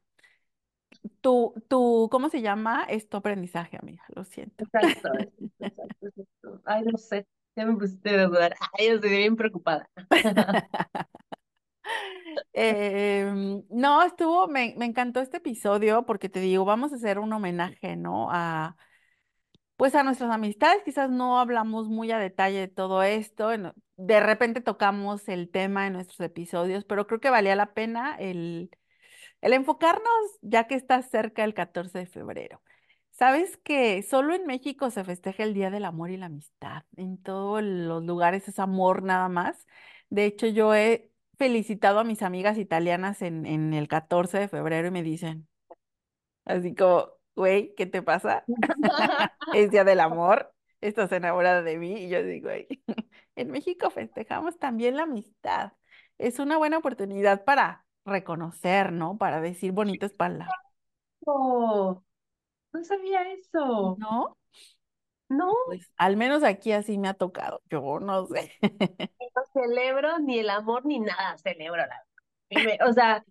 tu, tu, ¿cómo se llama? Es tu aprendizaje, amiga, lo siento. exacto, [laughs] exacto, exacto. Ay, no sé, ya me pusiste a dudar. Ay, yo estoy bien preocupada. [laughs] Em, no, estuvo, me, me encantó este episodio porque te digo, vamos a hacer un homenaje, ¿no? A, pues a nuestras amistades, quizás no hablamos muy a detalle de todo esto, de repente tocamos el tema en nuestros episodios, pero creo que valía la pena el, el enfocarnos ya que está cerca el 14 de febrero. ¿Sabes que solo en México se festeja el Día del Amor y la Amistad? En todos los lugares es amor nada más. De hecho, yo he felicitado a mis amigas italianas en, en el 14 de febrero y me dicen, así como, güey, ¿qué te pasa? [laughs] Es Día del Amor, estás enamorada de mí. Y yo digo, "Güey, [laughs] en México festejamos también la amistad. Es una buena oportunidad para reconocer, ¿no? Para decir bonitas palabras, No, no sabía eso. ¿no? No, Pues al menos aquí así me ha tocado. Yo no sé. [laughs] no celebro ni el amor ni nada celebro la O sea,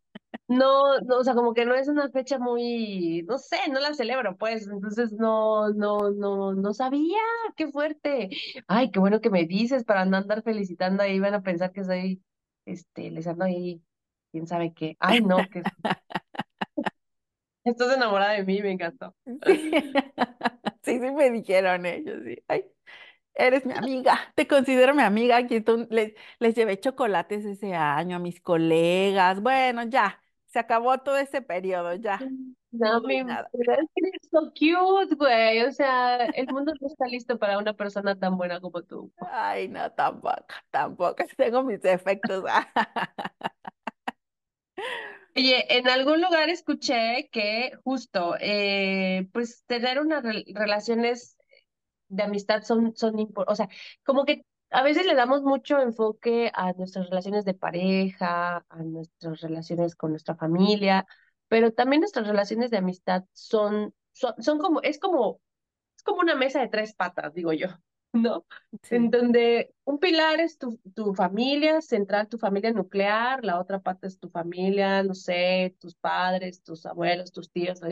no, no, o sea, como que no es una fecha muy, no sé, no la celebro, pues, entonces no, no, no, no sabía, qué fuerte. Ay, qué bueno que me dices para no andar felicitando ahí, van a pensar que soy, este, les ando ahí, quién sabe qué. Ay, no, que [laughs] estás enamorada de mí, me encantó. Sí, [laughs] sí, sí me dijeron ellos, sí. Ay, eres mi amiga, te considero mi amiga. Aquí tú- les, les llevé chocolates ese año a mis colegas. Bueno, ya, se acabó todo ese periodo, ya. No No, mi nada. verdad es que eres so cute, güey. O sea, el mundo no está listo para una persona tan buena como tú. Ay, no, tampoco, tampoco. [laughs] Tengo mis defectos. [laughs] Oye, en algún lugar escuché que justo, eh, pues tener unas rel- relaciones de amistad son, son importantes, o sea, como que a veces le damos mucho enfoque a nuestras relaciones de pareja, a nuestras relaciones con nuestra familia, pero también nuestras relaciones de amistad son, son, son como, es como es como una mesa de tres patas, digo yo, ¿no? En donde un pilar es tu, tu familia central, tu familia nuclear, la otra pata es tu familia, no sé, tus padres, tus abuelos, tus tíos, ¿no?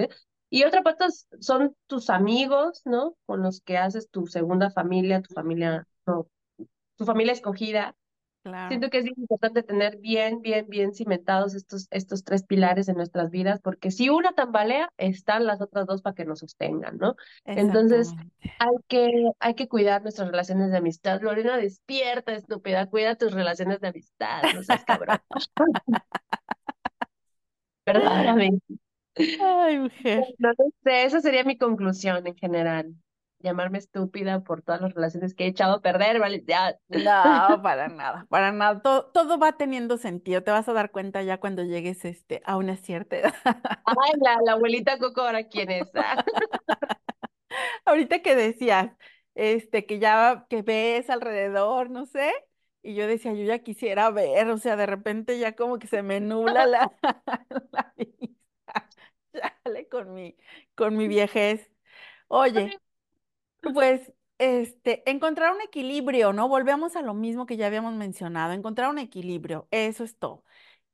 Y otra pata es- son tus amigos, ¿no? Con los que haces tu segunda familia, tu familia, no, tu familia escogida. Claro, Siento que es importante tener bien, bien, bien cimentados estos, estos tres pilares en nuestras vidas, porque si una tambalea, están las otras dos para que nos sostengan, ¿no? Entonces, hay que, hay que cuidar nuestras relaciones de amistad. Lorena, despierta, estúpida, cuida tus relaciones de amistad, no seas cabrón. [laughs] Perdóname. Ay, mujer. No sé, esa sería mi conclusión en general. Llamarme estúpida por todas las relaciones que he echado a perder, ¿vale? Ya. No, [laughs] para nada, para nada. Todo, todo va teniendo sentido. Te vas a dar cuenta ya cuando llegues este, a una cierta edad. Ay, la, la abuelita Coco, ¿ahora quién es? Ah. [laughs] Ahorita que decías, este, que ya que ves alrededor, no sé, y yo decía, yo ya quisiera ver, o sea, de repente ya como que se me nubla [laughs] la, la vista. Chale con mi, con mi viejez. Oye, pues, este, encontrar un equilibrio, ¿no? Volvemos a lo mismo que ya habíamos mencionado, encontrar un equilibrio, eso es todo.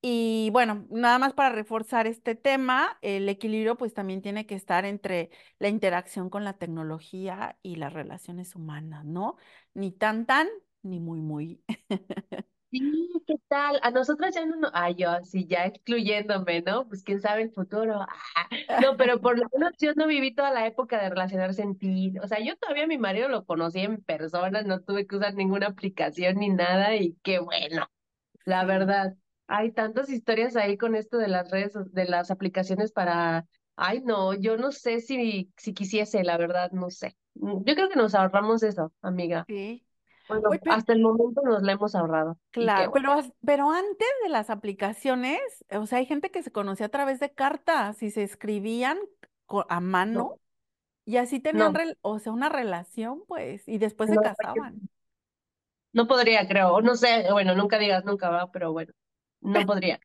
Y bueno, nada más para reforzar este tema, el equilibrio pues también tiene que estar entre la interacción con la tecnología y las relaciones humanas, ¿no? Ni tan tan, ni muy muy. [laughs] Sí, ¿qué tal? A nosotros ya no, no, ay, yo así ya excluyéndome, ¿no? Pues quién sabe el futuro. Ah, no, pero por lo menos yo no viví toda la época de relacionarse en ti. O sea, yo todavía a mi marido lo conocí en persona, no tuve que usar ninguna aplicación ni nada y qué bueno, la Sí, verdad. Hay tantas historias ahí con esto de las redes, de las aplicaciones para, ay, no, yo no sé si, si quisiese, la verdad, no sé. Mm, Yo creo que nos ahorramos eso, amiga. sí. Bueno, pero, hasta el momento nos la hemos ahorrado claro, bueno. pero, pero antes de las aplicaciones, o sea, hay gente que se conocía a través de cartas y se escribían a No, mano y así tenían, no, o sea, una relación, pues, y después se no, casaban. no podría, creo. No sé, bueno, nunca digas nunca, va, pero bueno, no podría.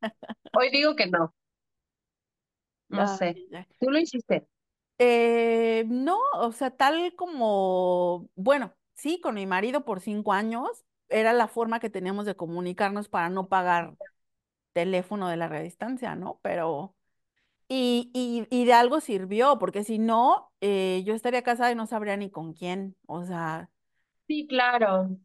Hoy digo que no, [laughs] no sé. Ay, ay. Tú lo hiciste. Eh, no, o sea, tal como, bueno, sí, con mi marido por cinco años era la forma que teníamos de comunicarnos para no pagar teléfono de larga distancia, ¿no? Pero, y, y, y de algo sirvió, porque si no, eh, yo estaría casada y no sabría ni con quién, o sea, Sí, claro.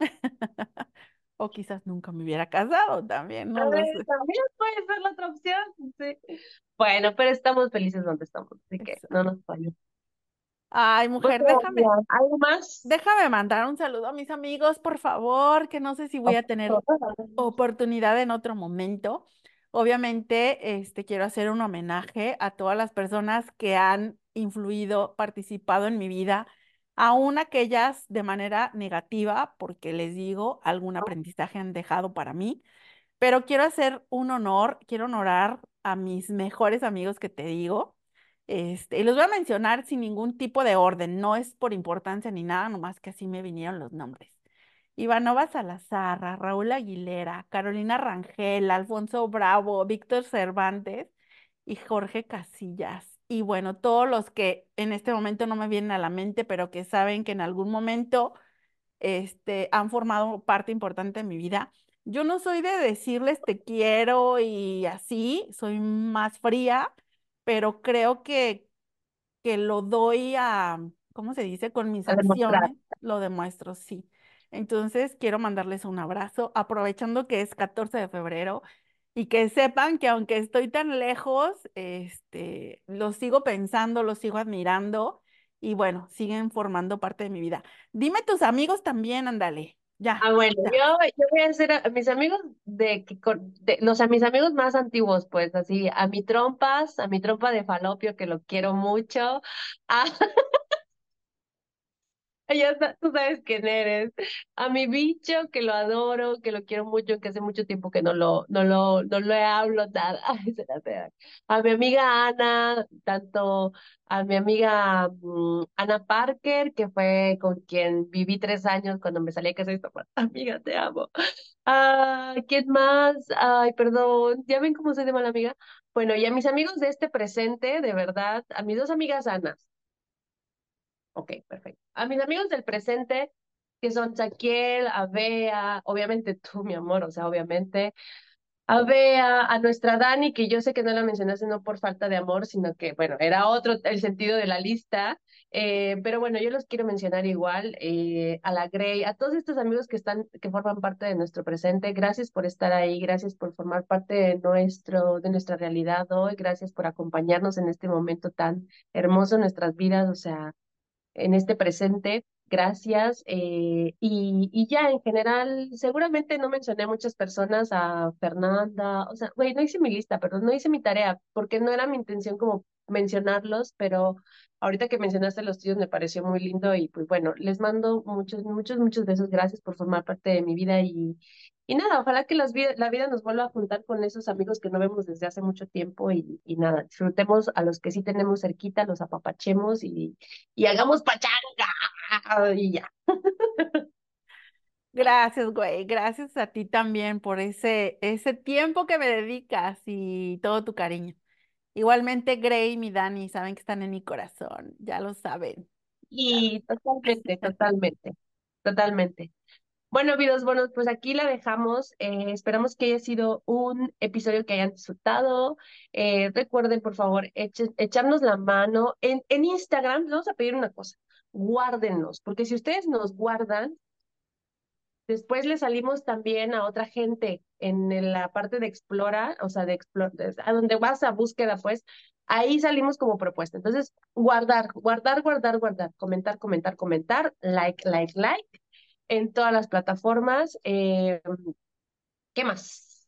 [laughs] o quizás nunca me hubiera casado también, no sé. también puede ser la otra opción. Sí. Bueno, pero estamos felices donde estamos, así que no nos falla. Ay, mujer, déjame, ¿algo más? déjame mandar un saludo a mis amigos, por favor, que no sé si voy a tener oportunidad en otro momento. Obviamente, este, quiero hacer un homenaje a todas las personas que han influido, participado en mi vida, aún aquellas de manera negativa, porque les digo, algún aprendizaje han dejado para mí, pero quiero hacer un honor, quiero honorar a mis mejores amigos que te digo. Este, y los voy a mencionar sin ningún tipo de orden, no es por importancia ni nada, nomás que así me vinieron los nombres. Ivanova Salazar, Raúl Aguilera, Carolina Rangel, Alfonso Bravo, Víctor Cervantes y Jorge Casillas. Y bueno, todos los que en este momento no me vienen a la mente, pero que saben que en algún momento este, han formado parte importante de mi vida. Yo no soy de decirles te quiero y así, soy más fría, pero creo que que lo doy a, ¿cómo se dice? Con mis A demostrar. acciones, lo demuestro, sí. Entonces, quiero mandarles un abrazo, aprovechando que es 14 de febrero y que sepan que aunque estoy tan lejos, este, los sigo pensando, los sigo admirando y bueno, siguen formando parte de mi vida. Dime tus amigos también, ándale. Ya, Ah, bueno, ya. yo, yo voy a hacer a, mis amigos de, con- de, o sea, mis amigos más antiguos, pues, así, a mi trompas, a mi trompa de falopio, que lo quiero mucho, [laughs] a, ya tú sabes quién eres, a mi bicho, que lo adoro, que lo quiero mucho, que hace mucho tiempo que no lo, no lo, no le hablo nada. A mi amiga Ana, tanto a mi amiga mm, Ana Parker, que fue con quien viví tres años cuando me salí a casa mis papás, [laughs] amiga, te amo. Ah, ¿quién más? Ay, perdón, ya ven cómo soy de mala amiga. Bueno, y a mis amigos de este presente, de verdad, a mis dos amigas Anas. Ok, perfecto. A mis amigos del presente, que son Chaquiel, Abea, obviamente tú, mi amor, o sea, obviamente. a Bea, a nuestra Dani, que yo sé que no la mencionaste no por falta de amor, sino que, bueno, era otro el sentido de la lista. Eh, pero bueno, yo los quiero mencionar igual, eh, a la Grey, a todos estos amigos que están, que forman parte de nuestro presente. Gracias por estar ahí, gracias por formar parte de nuestro, de nuestra realidad hoy, gracias por acompañarnos en este momento tan hermoso en nuestras vidas, o sea, en este presente. Gracias. eh, y, y ya en general, seguramente no mencioné a muchas personas, a Fernanda, o sea, güey, no hice mi lista, perdón, no hice mi tarea, porque no era mi intención como mencionarlos, pero ahorita que mencionaste los tíos me pareció muy lindo y pues bueno, les mando muchos, muchos, muchos besos, gracias por formar parte de mi vida y, y nada, ojalá que las la vida nos vuelva a juntar con esos amigos que no vemos desde hace mucho tiempo y, y nada, disfrutemos a los que sí tenemos cerquita, los apapachemos y, y hagamos pachanga y ya. [laughs] Gracias, güey. Gracias a ti también por ese, ese tiempo que me dedicas y todo tu cariño. Igualmente, Gray y mi Dani saben que están en mi corazón, ya lo saben. Y totalmente, totalmente, totalmente. Bueno, videos buenos, pues aquí la dejamos. Eh, esperamos que haya sido un episodio que hayan disfrutado. Eh, recuerden, por favor, eche- echarnos la mano. En, en Instagram, les vamos a pedir una cosa, guárdennos, porque si ustedes nos guardan, después le salimos también a otra gente en la parte de Explora, o sea, de Explora, a donde vas a búsqueda, pues, ahí salimos como propuesta. Entonces, guardar, guardar, guardar, guardar, comentar, comentar, comentar, like, like, like en todas las plataformas. Eh, ¿qué más?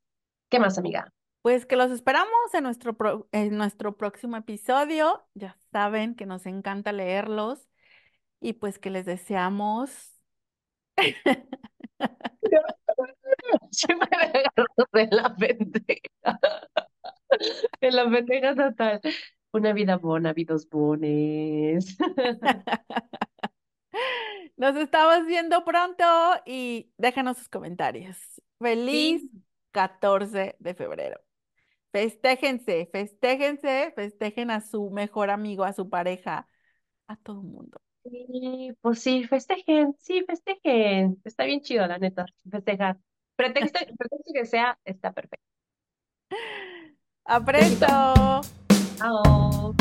¿Qué más, amiga? Pues que los esperamos en nuestro, pro- en nuestro próximo episodio. Ya saben que nos encanta leerlos y pues que les deseamos. [laughs] Siempre me agarro de la pendeja, de la pendeja total. Una vida buena, vidos bones. [laughs] Nos estamos viendo pronto y déjanos sus comentarios. Feliz Sí, 14 de febrero. Festéjense, festéjense, festejen a su mejor amigo, a su pareja, a todo el mundo. Sí, pues sí, festejen, sí, festejen. Está bien chido, la neta, festejar. Pretexto, [laughs] pretexto que sea, está perfecto. ¡A pronto! Chao.